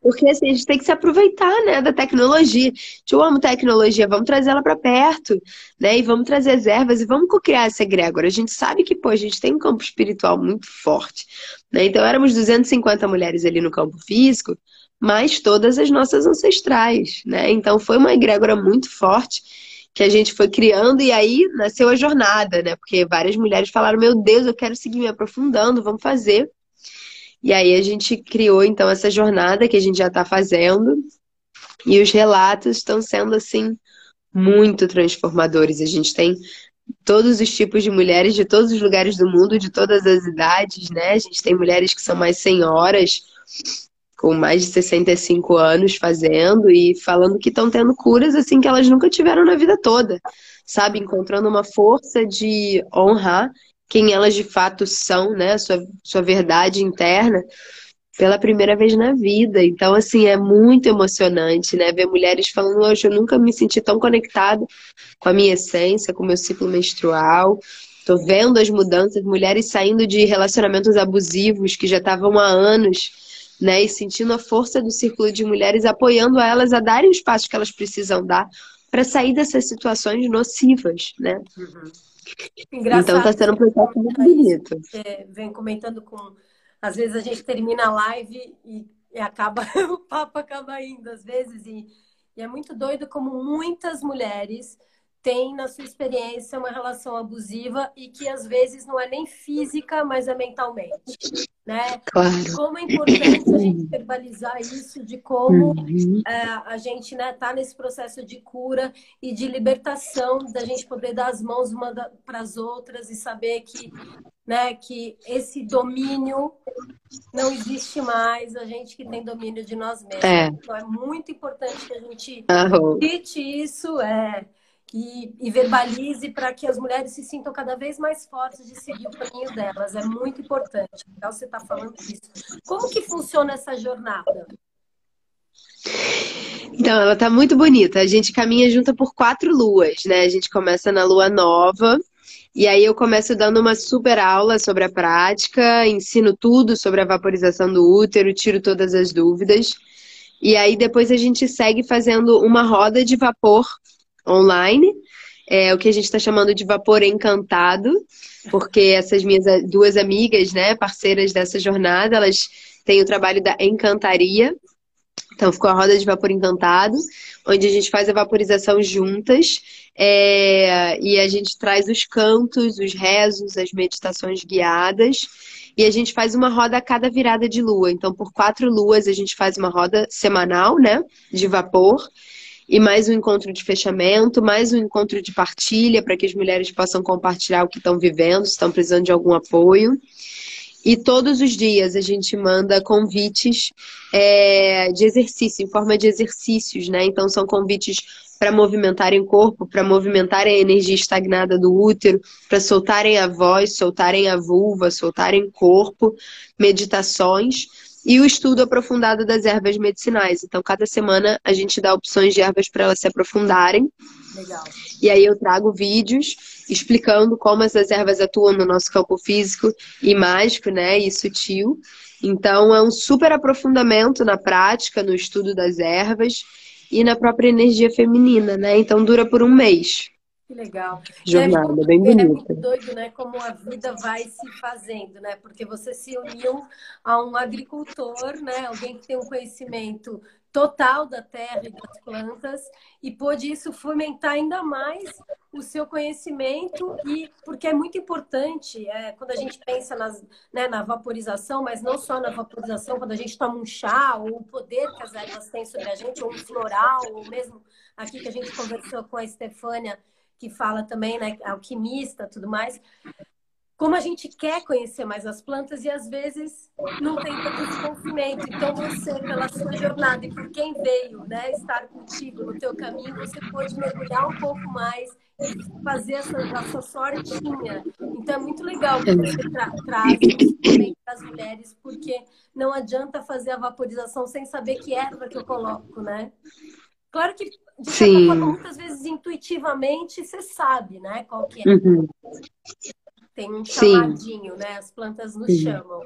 Porque assim, a gente tem que se aproveitar, né, da tecnologia. Eu amo tecnologia, vamos trazer ela para perto, né? E vamos trazer as ervas e vamos co-criar essa egrégora. A gente sabe que, pô, a gente tem um campo espiritual muito forte, né? Então éramos 250 mulheres ali no campo físico, mas todas as nossas ancestrais, né? Então foi uma egrégora muito forte que a gente foi criando e aí nasceu a jornada, né? Porque várias mulheres falaram: "Meu Deus, eu quero seguir me aprofundando, vamos fazer". E aí a gente criou então essa jornada que a gente já está fazendo e os relatos estão sendo assim muito transformadores. A gente tem todos os tipos de mulheres de todos os lugares do mundo, de todas as idades, né? A gente tem mulheres que são mais senhoras, com mais de 65 anos fazendo e falando que estão tendo curas assim que elas nunca tiveram na vida toda, sabe? Encontrando uma força de honrar quem elas de fato são, né? Sua, sua verdade interna pela primeira vez na vida. Então, assim, é muito emocionante, né? Ver mulheres falando, hoje eu nunca me senti tão conectada com a minha essência, com o meu ciclo menstrual. Tô vendo as mudanças, mulheres saindo de relacionamentos abusivos que já estavam há anos né? E sentindo a força do círculo de mulheres, apoiando elas a darem os passos que elas precisam dar para sair dessas situações nocivas, né? Uhum. Então está sendo um processo muito bonito. É, vem comentando com. Às vezes a gente termina a live e, e acaba, o papo acaba indo, às vezes, e, e é muito doido como muitas mulheres tem na sua experiência uma relação abusiva e que às vezes não é nem física, mas é mentalmente, né? Claro. Como é importante a gente verbalizar isso de como uhum. é, a gente né, tá nesse processo de cura e de libertação da gente poder dar as mãos uma para as outras e saber que né, que esse domínio não existe mais, a gente que tem domínio de nós mesmos. É. Então é muito importante que a gente cite isso, é e, e verbalize para que as mulheres se sintam cada vez mais fortes de seguir o caminho delas. É muito importante. Então, você está falando disso. Como que funciona essa jornada? Então, ela tá muito bonita. A gente caminha junto por quatro luas, né? A gente começa na lua nova, e aí eu começo dando uma super aula sobre a prática, ensino tudo sobre a vaporização do útero, tiro todas as dúvidas. E aí depois a gente segue fazendo uma roda de vapor online, é o que a gente está chamando de vapor encantado, porque essas minhas duas amigas, né, parceiras dessa jornada, elas têm o trabalho da encantaria, Então, ficou a roda de vapor encantado, onde a gente faz a vaporização juntas é, e a gente traz os cantos, os rezos, as meditações guiadas. E a gente faz uma roda a cada virada de lua. Então, por quatro luas, a gente faz uma roda semanal, né? De vapor. E mais um encontro de fechamento, mais um encontro de partilha, para que as mulheres possam compartilhar o que estão vivendo, se estão precisando de algum apoio. E todos os dias a gente manda convites é, de exercício, em forma de exercícios, né? Então são convites para movimentarem o corpo, para movimentarem a energia estagnada do útero, para soltarem a voz, soltarem a vulva, soltarem o corpo, meditações e o estudo aprofundado das ervas medicinais. Então, cada semana a gente dá opções de ervas para elas se aprofundarem. Legal. E aí eu trago vídeos explicando como essas ervas atuam no nosso campo físico e mágico, né, e sutil. Então é um super aprofundamento na prática, no estudo das ervas e na própria energia feminina, né? Então dura por um mês. Que legal. Jornada, é, bem bonita. É muito doido, né? Como a vida vai se fazendo, né? Porque você se uniu a um agricultor, né? Alguém que tem um conhecimento total da terra e das plantas e pôde isso fomentar ainda mais o seu conhecimento e porque é muito importante é, quando a gente pensa nas, né, na vaporização, mas não só na vaporização, quando a gente toma um chá ou o poder que as ervas têm sobre a gente, ou um floral, ou mesmo aqui que a gente conversou com a Estefânia que fala também, né, alquimista, tudo mais. Como a gente quer conhecer mais as plantas e às vezes não tem tanto desconhecimento. Então você, pela sua jornada e por quem veio, né, estar contigo no teu caminho, você pode mergulhar um pouco mais e fazer essa, essa sortinha. Então é muito legal que você tra traz para as mulheres, porque não adianta fazer a vaporização sem saber que erva que eu coloco, né? Claro que de certa forma, muitas vezes intuitivamente você sabe, né? Qual que é. Uhum. Tem um chamadinho, Sim. né? As plantas nos uhum. chamam.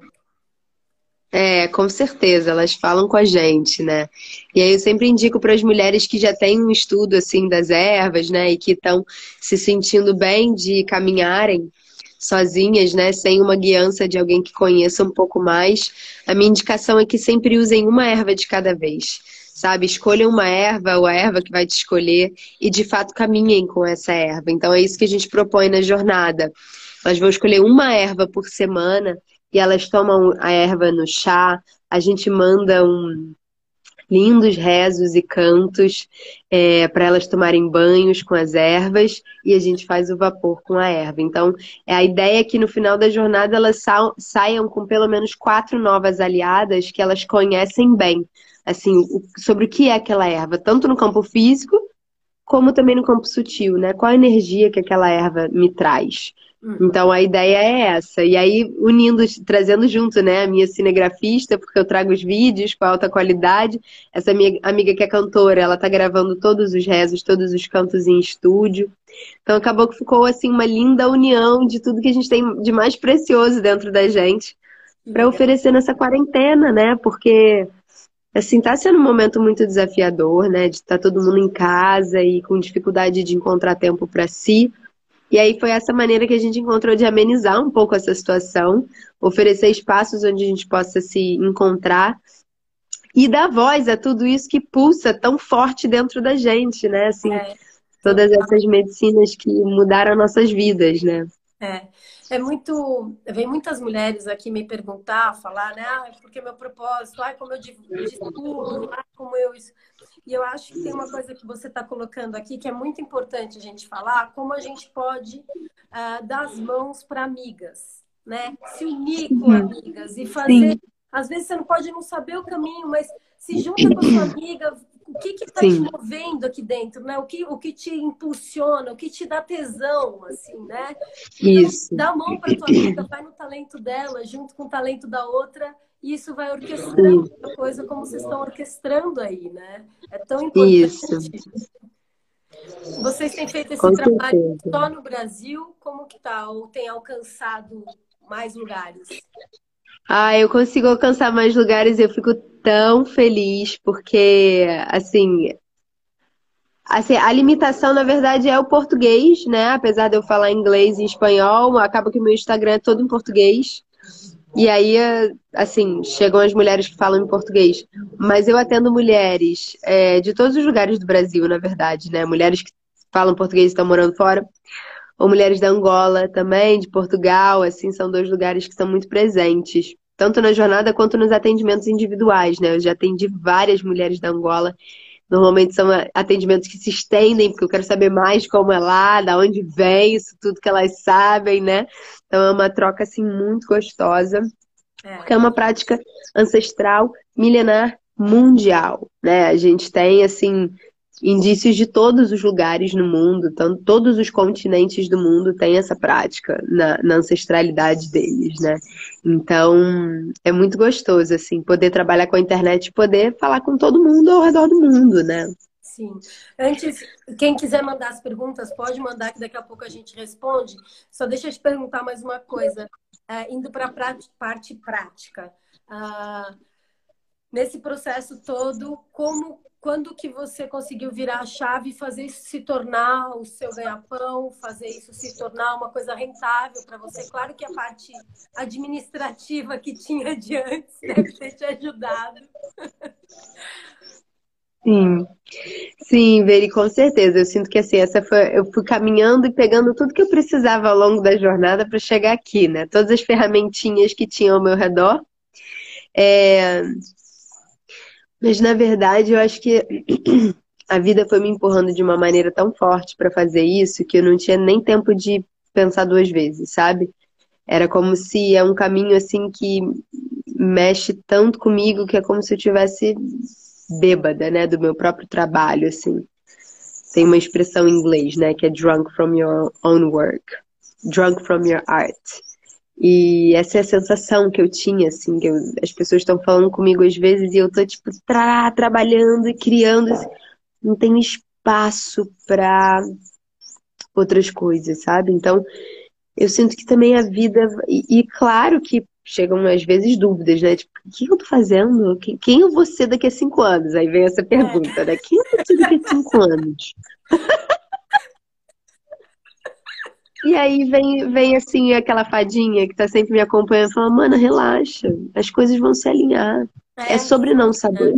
É, com certeza, elas falam com a gente, né? E aí eu sempre indico para as mulheres que já têm um estudo assim das ervas, né, e que estão se sentindo bem de caminharem sozinhas, né, sem uma guiança de alguém que conheça um pouco mais. A minha indicação é que sempre usem uma erva de cada vez sabe? Escolham uma erva ou a erva que vai te escolher e de fato caminhem com essa erva. Então é isso que a gente propõe na jornada. Elas vão escolher uma erva por semana e elas tomam a erva no chá. A gente manda um lindos rezos e cantos é, para elas tomarem banhos com as ervas e a gente faz o vapor com a erva. Então, a ideia é que no final da jornada elas sa saiam com pelo menos quatro novas aliadas que elas conhecem bem assim, sobre o que é aquela erva, tanto no campo físico como também no campo sutil, né? Qual a energia que aquela erva me traz? Uhum. Então a ideia é essa. E aí, unindo, trazendo junto, né, a minha cinegrafista, porque eu trago os vídeos com alta qualidade. Essa minha amiga que é cantora, ela tá gravando todos os rezos, todos os cantos em estúdio. Então acabou que ficou assim uma linda união de tudo que a gente tem de mais precioso dentro da gente para oferecer nessa quarentena, né? Porque assim, tá sendo um momento muito desafiador, né? De estar tá todo mundo em casa e com dificuldade de encontrar tempo para si. E aí foi essa maneira que a gente encontrou de amenizar um pouco essa situação, oferecer espaços onde a gente possa se encontrar e dar voz a tudo isso que pulsa tão forte dentro da gente, né? Assim, é. todas essas medicinas que mudaram nossas vidas, né? É. É muito. Vem muitas mulheres aqui me perguntar, falar, né? Ah, porque meu propósito, ai, como eu divulgo, ai, como eu. E eu acho que tem uma coisa que você está colocando aqui que é muito importante a gente falar, como a gente pode uh, dar as mãos para amigas, né? Se unir com uhum. amigas e fazer. Sim. Às vezes você não pode não saber o caminho, mas se junta com a sua amiga, o que está te movendo aqui dentro, né? O que, o que te impulsiona, o que te dá tesão, assim, né? Então, isso. Dá a mão para tua amiga, vai no talento dela, junto com o talento da outra, e isso vai orquestrando a coisa como vocês estão orquestrando aí, né? É tão importante. Isso. Vocês têm feito esse com trabalho certeza. só no Brasil? Como que tá? Ou tem alcançado mais lugares? Ah, eu consigo alcançar mais lugares e eu fico tão feliz, porque, assim, assim, a limitação, na verdade, é o português, né? Apesar de eu falar inglês e espanhol, acaba que o meu Instagram é todo em português. E aí, assim, chegam as mulheres que falam em português. Mas eu atendo mulheres é, de todos os lugares do Brasil, na verdade, né? Mulheres que falam português e estão morando fora. Ou mulheres da Angola também, de Portugal, assim, são dois lugares que estão muito presentes. Tanto na jornada quanto nos atendimentos individuais, né? Eu já atendi várias mulheres da Angola Normalmente são atendimentos que se estendem, porque eu quero saber mais como é lá, da onde vem, isso tudo que elas sabem, né? Então é uma troca assim muito gostosa, é. porque é uma prática ancestral, milenar, mundial, né? A gente tem assim indícios de todos os lugares no mundo, então, todos os continentes do mundo têm essa prática na, na, ancestralidade deles, né? Então, é muito gostoso, assim, poder trabalhar com a internet e poder falar com todo mundo ao redor do mundo, né? Sim. Antes, quem quiser mandar as perguntas, pode mandar, que daqui a pouco a gente responde. Só deixa eu te perguntar mais uma coisa. É, indo para a parte prática. Ah, nesse processo todo, como quando que você conseguiu virar a chave e fazer isso se tornar o seu ganha-pão, fazer isso se tornar uma coisa rentável para você? Claro que a parte administrativa que tinha de antes deve ter te ajudado. Sim, sim, Veri, com certeza. Eu sinto que assim, essa foi, eu fui caminhando e pegando tudo que eu precisava ao longo da jornada para chegar aqui, né? Todas as ferramentinhas que tinham ao meu redor. É, mas na verdade, eu acho que a vida foi me empurrando de uma maneira tão forte para fazer isso que eu não tinha nem tempo de pensar duas vezes, sabe? Era como se é um caminho assim que mexe tanto comigo que é como se eu tivesse bêbada, né, do meu próprio trabalho, assim. Tem uma expressão em inglês, né, que é drunk from your own work, drunk from your art. E essa é a sensação que eu tinha, assim, que eu, as pessoas estão falando comigo às vezes e eu tô, tipo, tra trabalhando e criando. Assim, não tenho espaço para outras coisas, sabe? Então, eu sinto que também a vida. E, e, claro que chegam às vezes dúvidas, né? Tipo, o que eu tô fazendo? Quem eu vou ser daqui a cinco anos? Aí vem essa pergunta, né? Quem eu vou ser daqui a cinco anos? E aí vem, vem assim aquela fadinha que tá sempre me acompanhando, fala, mana, relaxa, as coisas vão se alinhar. É, é sobre não saber.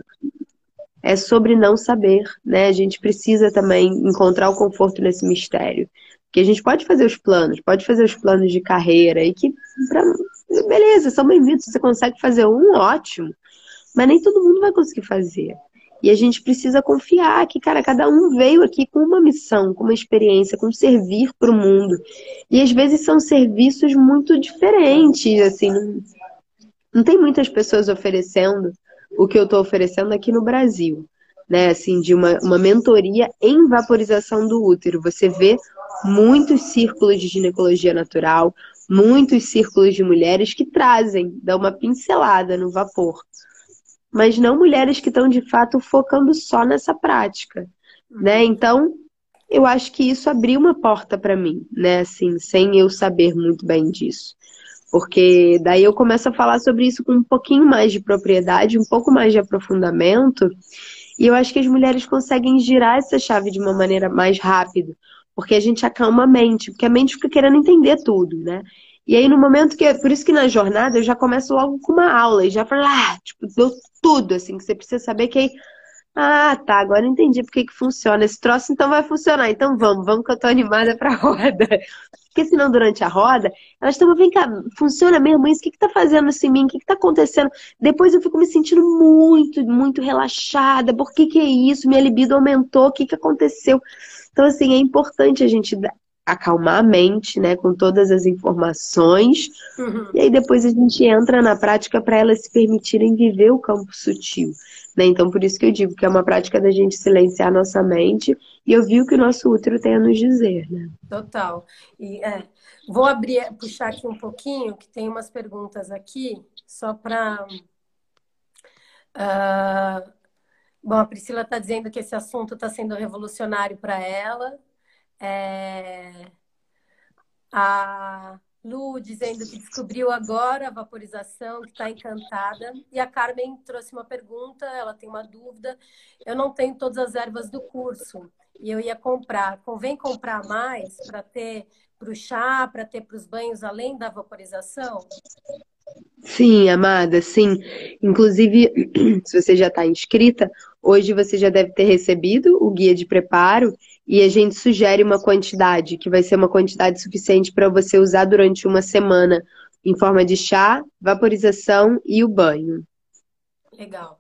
É sobre não saber, né? A gente precisa também encontrar o conforto nesse mistério. Que a gente pode fazer os planos, pode fazer os planos de carreira e que, pra... beleza, são bem-vindos. Você consegue fazer um, ótimo. Mas nem todo mundo vai conseguir fazer. E a gente precisa confiar que, cara, cada um veio aqui com uma missão, com uma experiência, com servir para o mundo. E às vezes são serviços muito diferentes, assim. Não, não tem muitas pessoas oferecendo o que eu estou oferecendo aqui no Brasil, né? Assim, de uma, uma mentoria em vaporização do útero. Você vê muitos círculos de ginecologia natural, muitos círculos de mulheres que trazem, dão uma pincelada no vapor mas não mulheres que estão de fato focando só nessa prática, né? Uhum. Então, eu acho que isso abriu uma porta para mim, né? Assim, sem eu saber muito bem disso. Porque daí eu começo a falar sobre isso com um pouquinho mais de propriedade, um pouco mais de aprofundamento. E eu acho que as mulheres conseguem girar essa chave de uma maneira mais rápida, porque a gente acalma a mente, porque a mente fica querendo entender tudo, né? E aí, no momento que. Por isso que na jornada eu já começo logo com uma aula e já falo, ah, tipo, deu tudo, assim, que você precisa saber que aí. Ah, tá, agora entendi porque que funciona. Esse troço então vai funcionar. Então vamos, vamos que eu tô animada pra roda. Porque senão, durante a roda, elas estão, vem cá, funciona mesmo isso? O que, que tá fazendo isso em mim? O que, que tá acontecendo? Depois eu fico me sentindo muito, muito relaxada. Por que, que é isso? Minha libido aumentou, o que, que aconteceu? Então, assim, é importante a gente acalmar a mente, né, com todas as informações. Uhum. E aí depois a gente entra na prática para elas se permitirem viver o campo sutil. Né? Então, por isso que eu digo que é uma prática da gente silenciar nossa mente e ouvir o que o nosso útero tem a nos dizer. Né? Total. E, é, vou abrir, puxar aqui um pouquinho, que tem umas perguntas aqui, só para. Uh, ah, bom, a Priscila está dizendo que esse assunto está sendo revolucionário para ela. É... A Lu dizendo que descobriu agora a vaporização, que está encantada. E a Carmen trouxe uma pergunta, ela tem uma dúvida. Eu não tenho todas as ervas do curso e eu ia comprar. Convém comprar mais para ter para o chá, para ter para os banhos além da vaporização? Sim, amada, sim. Inclusive, se você já está inscrita, hoje você já deve ter recebido o guia de preparo e a gente sugere uma quantidade, que vai ser uma quantidade suficiente para você usar durante uma semana, em forma de chá, vaporização e o banho. Legal.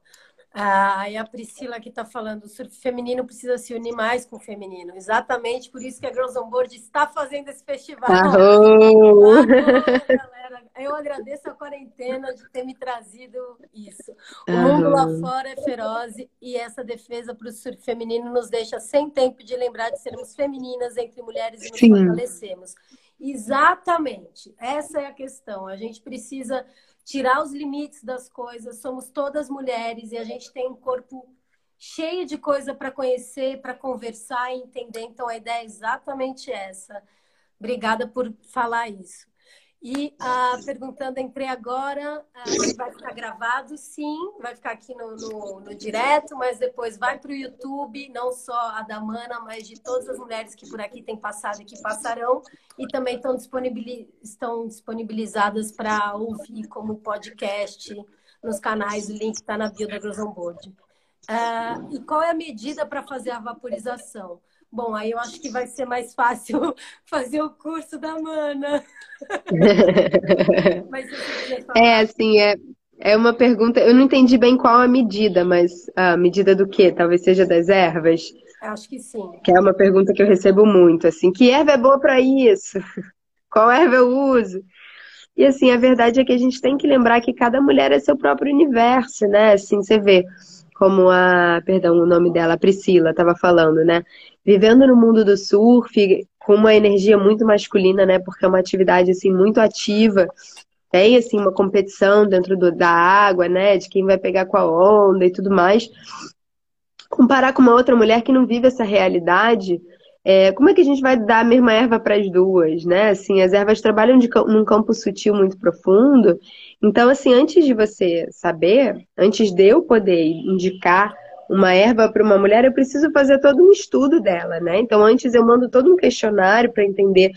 Ah, e a Priscila que está falando, o surf feminino precisa se unir mais com o feminino. Exatamente por isso que a Girls on Board está fazendo esse festival. Arrou! Galera. Eu agradeço a quarentena de ter me trazido isso. O mundo lá fora é feroz e essa defesa para o surf feminino nos deixa sem tempo de lembrar de sermos femininas entre mulheres e nos Sim. fortalecemos. Exatamente. Essa é a questão. A gente precisa tirar os limites das coisas. Somos todas mulheres e a gente tem um corpo cheio de coisa para conhecer, para conversar e entender. Então a ideia é exatamente essa. Obrigada por falar isso. E ah, perguntando, entrei agora, ah, vai ficar gravado, sim, vai ficar aqui no, no, no direto, mas depois vai para o YouTube, não só a da Mana, mas de todas as mulheres que por aqui têm passado e que passarão, e também estão, disponibiliz, estão disponibilizadas para ouvir como podcast nos canais, o link está na bio da Girls on Board. Ah, e qual é a medida para fazer a vaporização? Bom, aí eu acho que vai ser mais fácil fazer o curso da Mana. mas É, assim, é, é uma pergunta. Eu não entendi bem qual a medida, mas a medida do quê? Talvez seja das ervas? Acho que sim. Que é uma pergunta que eu recebo muito, assim, que erva é boa para isso? Qual erva eu uso? E assim, a verdade é que a gente tem que lembrar que cada mulher é seu próprio universo, né? Assim, você vê como a, perdão, o nome dela, a Priscila, estava falando, né? Vivendo no mundo do surf, com uma energia muito masculina, né? Porque é uma atividade assim muito ativa. Tem assim uma competição dentro do, da água, né? De quem vai pegar com a onda e tudo mais. Comparar com uma outra mulher que não vive essa realidade, é, como é que a gente vai dar a mesma erva para as duas, né? Assim, as ervas trabalham de, num campo sutil muito profundo então, assim, antes de você saber, antes de eu poder indicar uma erva para uma mulher, eu preciso fazer todo um estudo dela, né? Então, antes eu mando todo um questionário para entender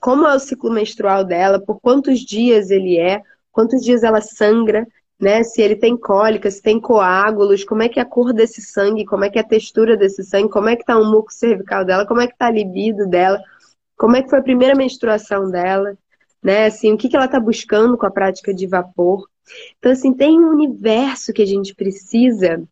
como é o ciclo menstrual dela, por quantos dias ele é, quantos dias ela sangra, né? Se ele tem cólica, se tem coágulos, como é que é a cor desse sangue, como é que é a textura desse sangue, como é que tá o muco cervical dela, como é que tá a libido dela, como é que foi a primeira menstruação dela né? Assim, o que, que ela está buscando com a prática de vapor. Então, assim, tem um universo que a gente precisa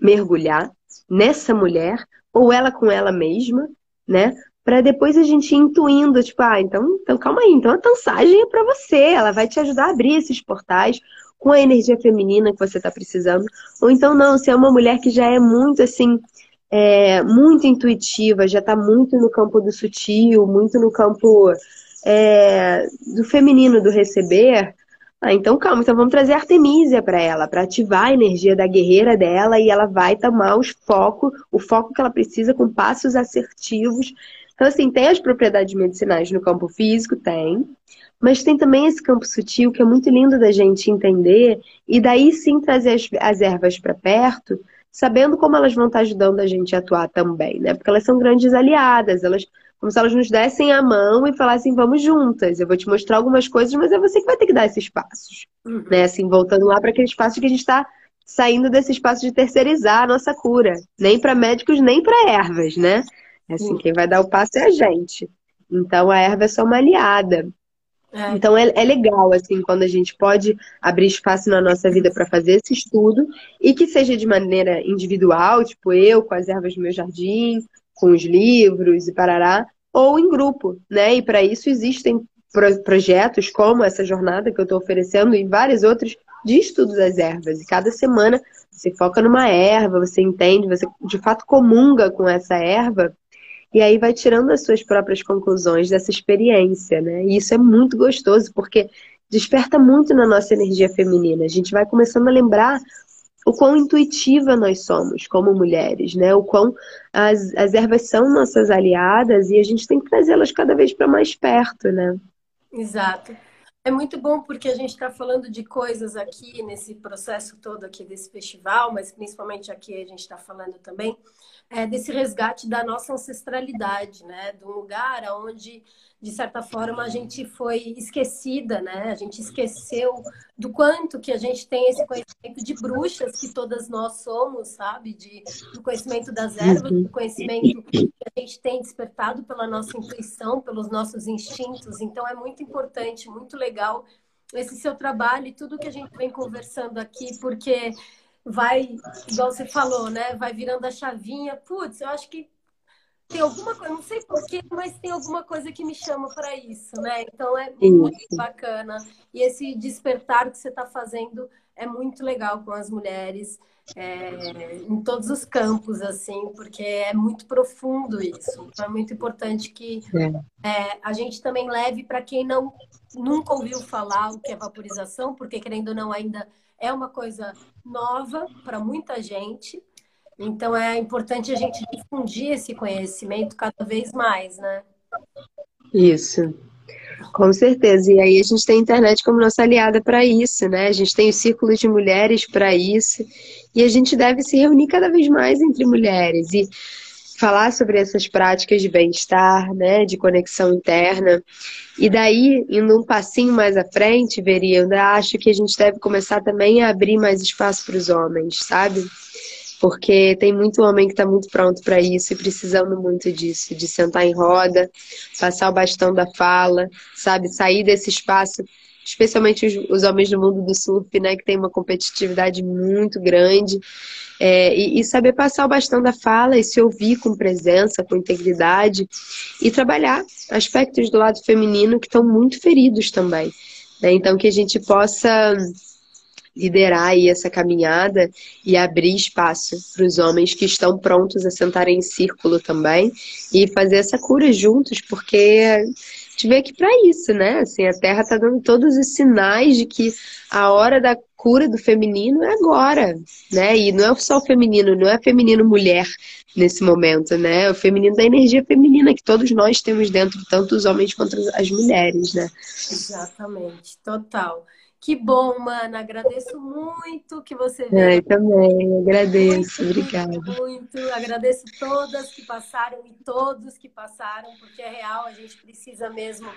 mergulhar nessa mulher, ou ela com ela mesma, né? Para depois a gente ir intuindo, tipo, ah, então, então calma aí, então a tansagem é para você, ela vai te ajudar a abrir esses portais com a energia feminina que você está precisando. Ou então, não, se é uma mulher que já é muito assim, é, muito intuitiva, já está muito no campo do sutil, muito no campo é, do feminino, do receber, ah, então calma, então vamos trazer Artemisia para ela, para ativar a energia da guerreira dela e ela vai tomar os foco, o foco que ela precisa com passos assertivos. Então, assim, tem as propriedades medicinais no campo físico, tem, mas tem também esse campo sutil que é muito lindo da gente entender e daí sim trazer as, as ervas para perto, sabendo como elas vão estar ajudando a gente a atuar também, né? Porque elas são grandes aliadas, elas como se elas nos dessem a mão e falassem, vamos juntas, eu vou te mostrar algumas coisas, mas é você que vai ter que dar esses passos. Uhum. Né? Assim, voltando lá para aquele espaço que a gente está saindo desse espaço de terceirizar a nossa cura. Nem para médicos, nem para ervas, né? É assim, uhum. quem vai dar o passo é a gente. Então a erva é só uma aliada. É. Então é, é, legal, assim, quando a gente pode abrir espaço na nossa vida para fazer esse estudo e que seja de maneira individual, tipo eu com as ervas do meu jardim, com os livros e parará, ou em grupo, né? E para isso existem pro projetos como essa jornada que eu estou oferecendo e vários outros de estudo das ervas. E cada semana você foca numa erva, você entende, você de fato comunga com essa erva e aí vai tirando as suas próprias conclusões dessa experiência, né? E isso é muito gostoso porque desperta muito na nossa energia feminina. A gente vai começando a lembrar o quão intuitiva nós somos como mulheres, né? O quão as, as ervas são nossas aliadas e a gente tem que trazê-las cada vez para mais perto, né? Exato. É muito bom porque a gente está falando de coisas aqui nesse processo todo aqui desse festival, mas principalmente aqui a gente está falando também é, desse resgate da nossa ancestralidade, né? Um lugar onde de certa forma, a gente foi esquecida, né? A gente esqueceu do quanto que a gente tem esse conhecimento de bruxas que todas nós somos, sabe? De, do conhecimento das ervas, do conhecimento que a gente tem despertado pela nossa intuição, pelos nossos instintos. Então, é muito importante, muito legal esse seu trabalho e tudo que a gente vem conversando aqui, porque vai, igual você falou, né? Vai virando a chavinha. Putz, eu acho que tem alguma coisa, não sei porquê, mas tem alguma coisa que me chama para isso, né? Então é muito bacana. E esse despertar que você está fazendo é muito legal com as mulheres. É, em todos os campos, assim, porque é muito profundo isso. Então é muito importante que é. É, a gente também leve para quem não nunca ouviu falar o que é vaporização, porque querendo ou não ainda é uma coisa nova para muita gente. Então é importante a gente difundir esse conhecimento cada vez mais, né? Isso. Com certeza. E aí a gente tem a internet como nossa aliada para isso, né? A gente tem o círculo de mulheres para isso. E a gente deve se reunir cada vez mais entre mulheres e falar sobre essas práticas de bem-estar, né, de conexão interna. E daí, indo um passinho mais à frente, veria, eu acho que a gente deve começar também a abrir mais espaço para os homens, sabe? porque tem muito homem que está muito pronto para isso e precisando muito disso, de sentar em roda, passar o bastão da fala, sabe, sair desse espaço, especialmente os, os homens do mundo do surf, né, que tem uma competitividade muito grande, é, e, e saber passar o bastão da fala e se ouvir com presença, com integridade e trabalhar aspectos do lado feminino que estão muito feridos também. Né? Então, que a gente possa liderar aí essa caminhada e abrir espaço para os homens que estão prontos a sentarem em círculo também e fazer essa cura juntos, porque gente vê aqui para isso, né? Assim, a Terra está dando todos os sinais de que a hora da cura do feminino é agora, né? E não é só o feminino, não é feminino mulher nesse momento, né? O feminino da energia feminina que todos nós temos dentro, tanto os homens quanto as mulheres, né? Exatamente, total. Que bom, mana. Agradeço muito que você veio. Eu também, agradeço. Muito, Obrigada. Muito, muito. Agradeço todas que passaram e todos que passaram, porque é real, a gente precisa mesmo.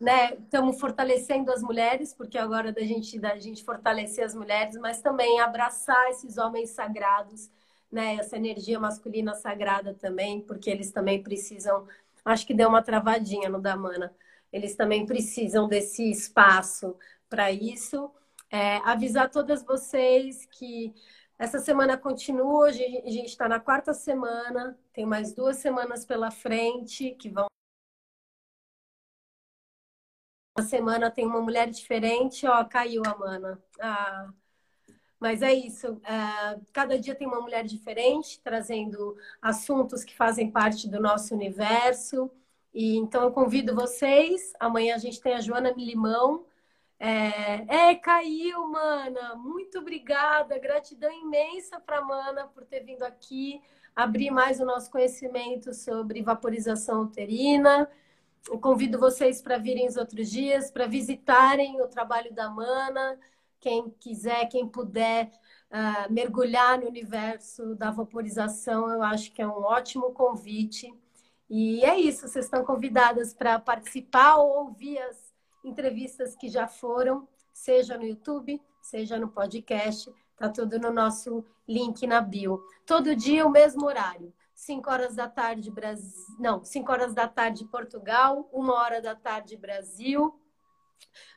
Né? Estamos fortalecendo as mulheres, porque agora da gente, da gente fortalecer as mulheres, mas também abraçar esses homens sagrados, né? essa energia masculina sagrada também, porque eles também precisam. Acho que deu uma travadinha no da Mana. Eles também precisam desse espaço para isso. É, avisar todas vocês que essa semana continua, a gente está na quarta semana, tem mais duas semanas pela frente que vão. Uma semana tem uma mulher diferente, ó, caiu a mana. Ah, mas é isso, é, cada dia tem uma mulher diferente, trazendo assuntos que fazem parte do nosso universo. E então eu convido vocês. Amanhã a gente tem a Joana Milimão é, é, caiu, mana. Muito obrigada. Gratidão imensa para Mana por ter vindo aqui abrir mais o nosso conhecimento sobre vaporização uterina. Eu convido vocês para virem os outros dias, para visitarem o trabalho da Mana. Quem quiser, quem puder uh, mergulhar no universo da vaporização, eu acho que é um ótimo convite. E é isso, vocês estão convidadas para participar ou ouvir as entrevistas que já foram, seja no YouTube, seja no podcast, tá tudo no nosso link na bio. Todo dia o mesmo horário. 5 horas da tarde Brasil, não, 5 horas da tarde Portugal, 1 hora da tarde Brasil.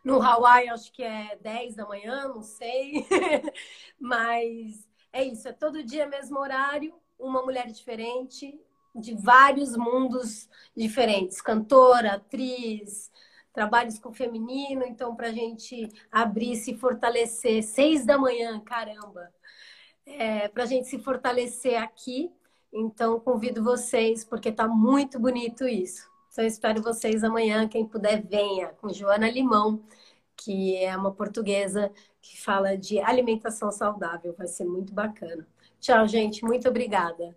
No Hawaii acho que é 10 da manhã, não sei. Mas é isso, é todo dia mesmo horário, uma mulher diferente, de vários mundos diferentes, cantora, atriz, trabalhos com feminino, então para a gente abrir, se fortalecer, seis da manhã, caramba, é, para a gente se fortalecer aqui. Então convido vocês, porque está muito bonito isso. Então espero vocês amanhã, quem puder venha com Joana Limão, que é uma portuguesa que fala de alimentação saudável, vai ser muito bacana. Tchau, gente, muito obrigada.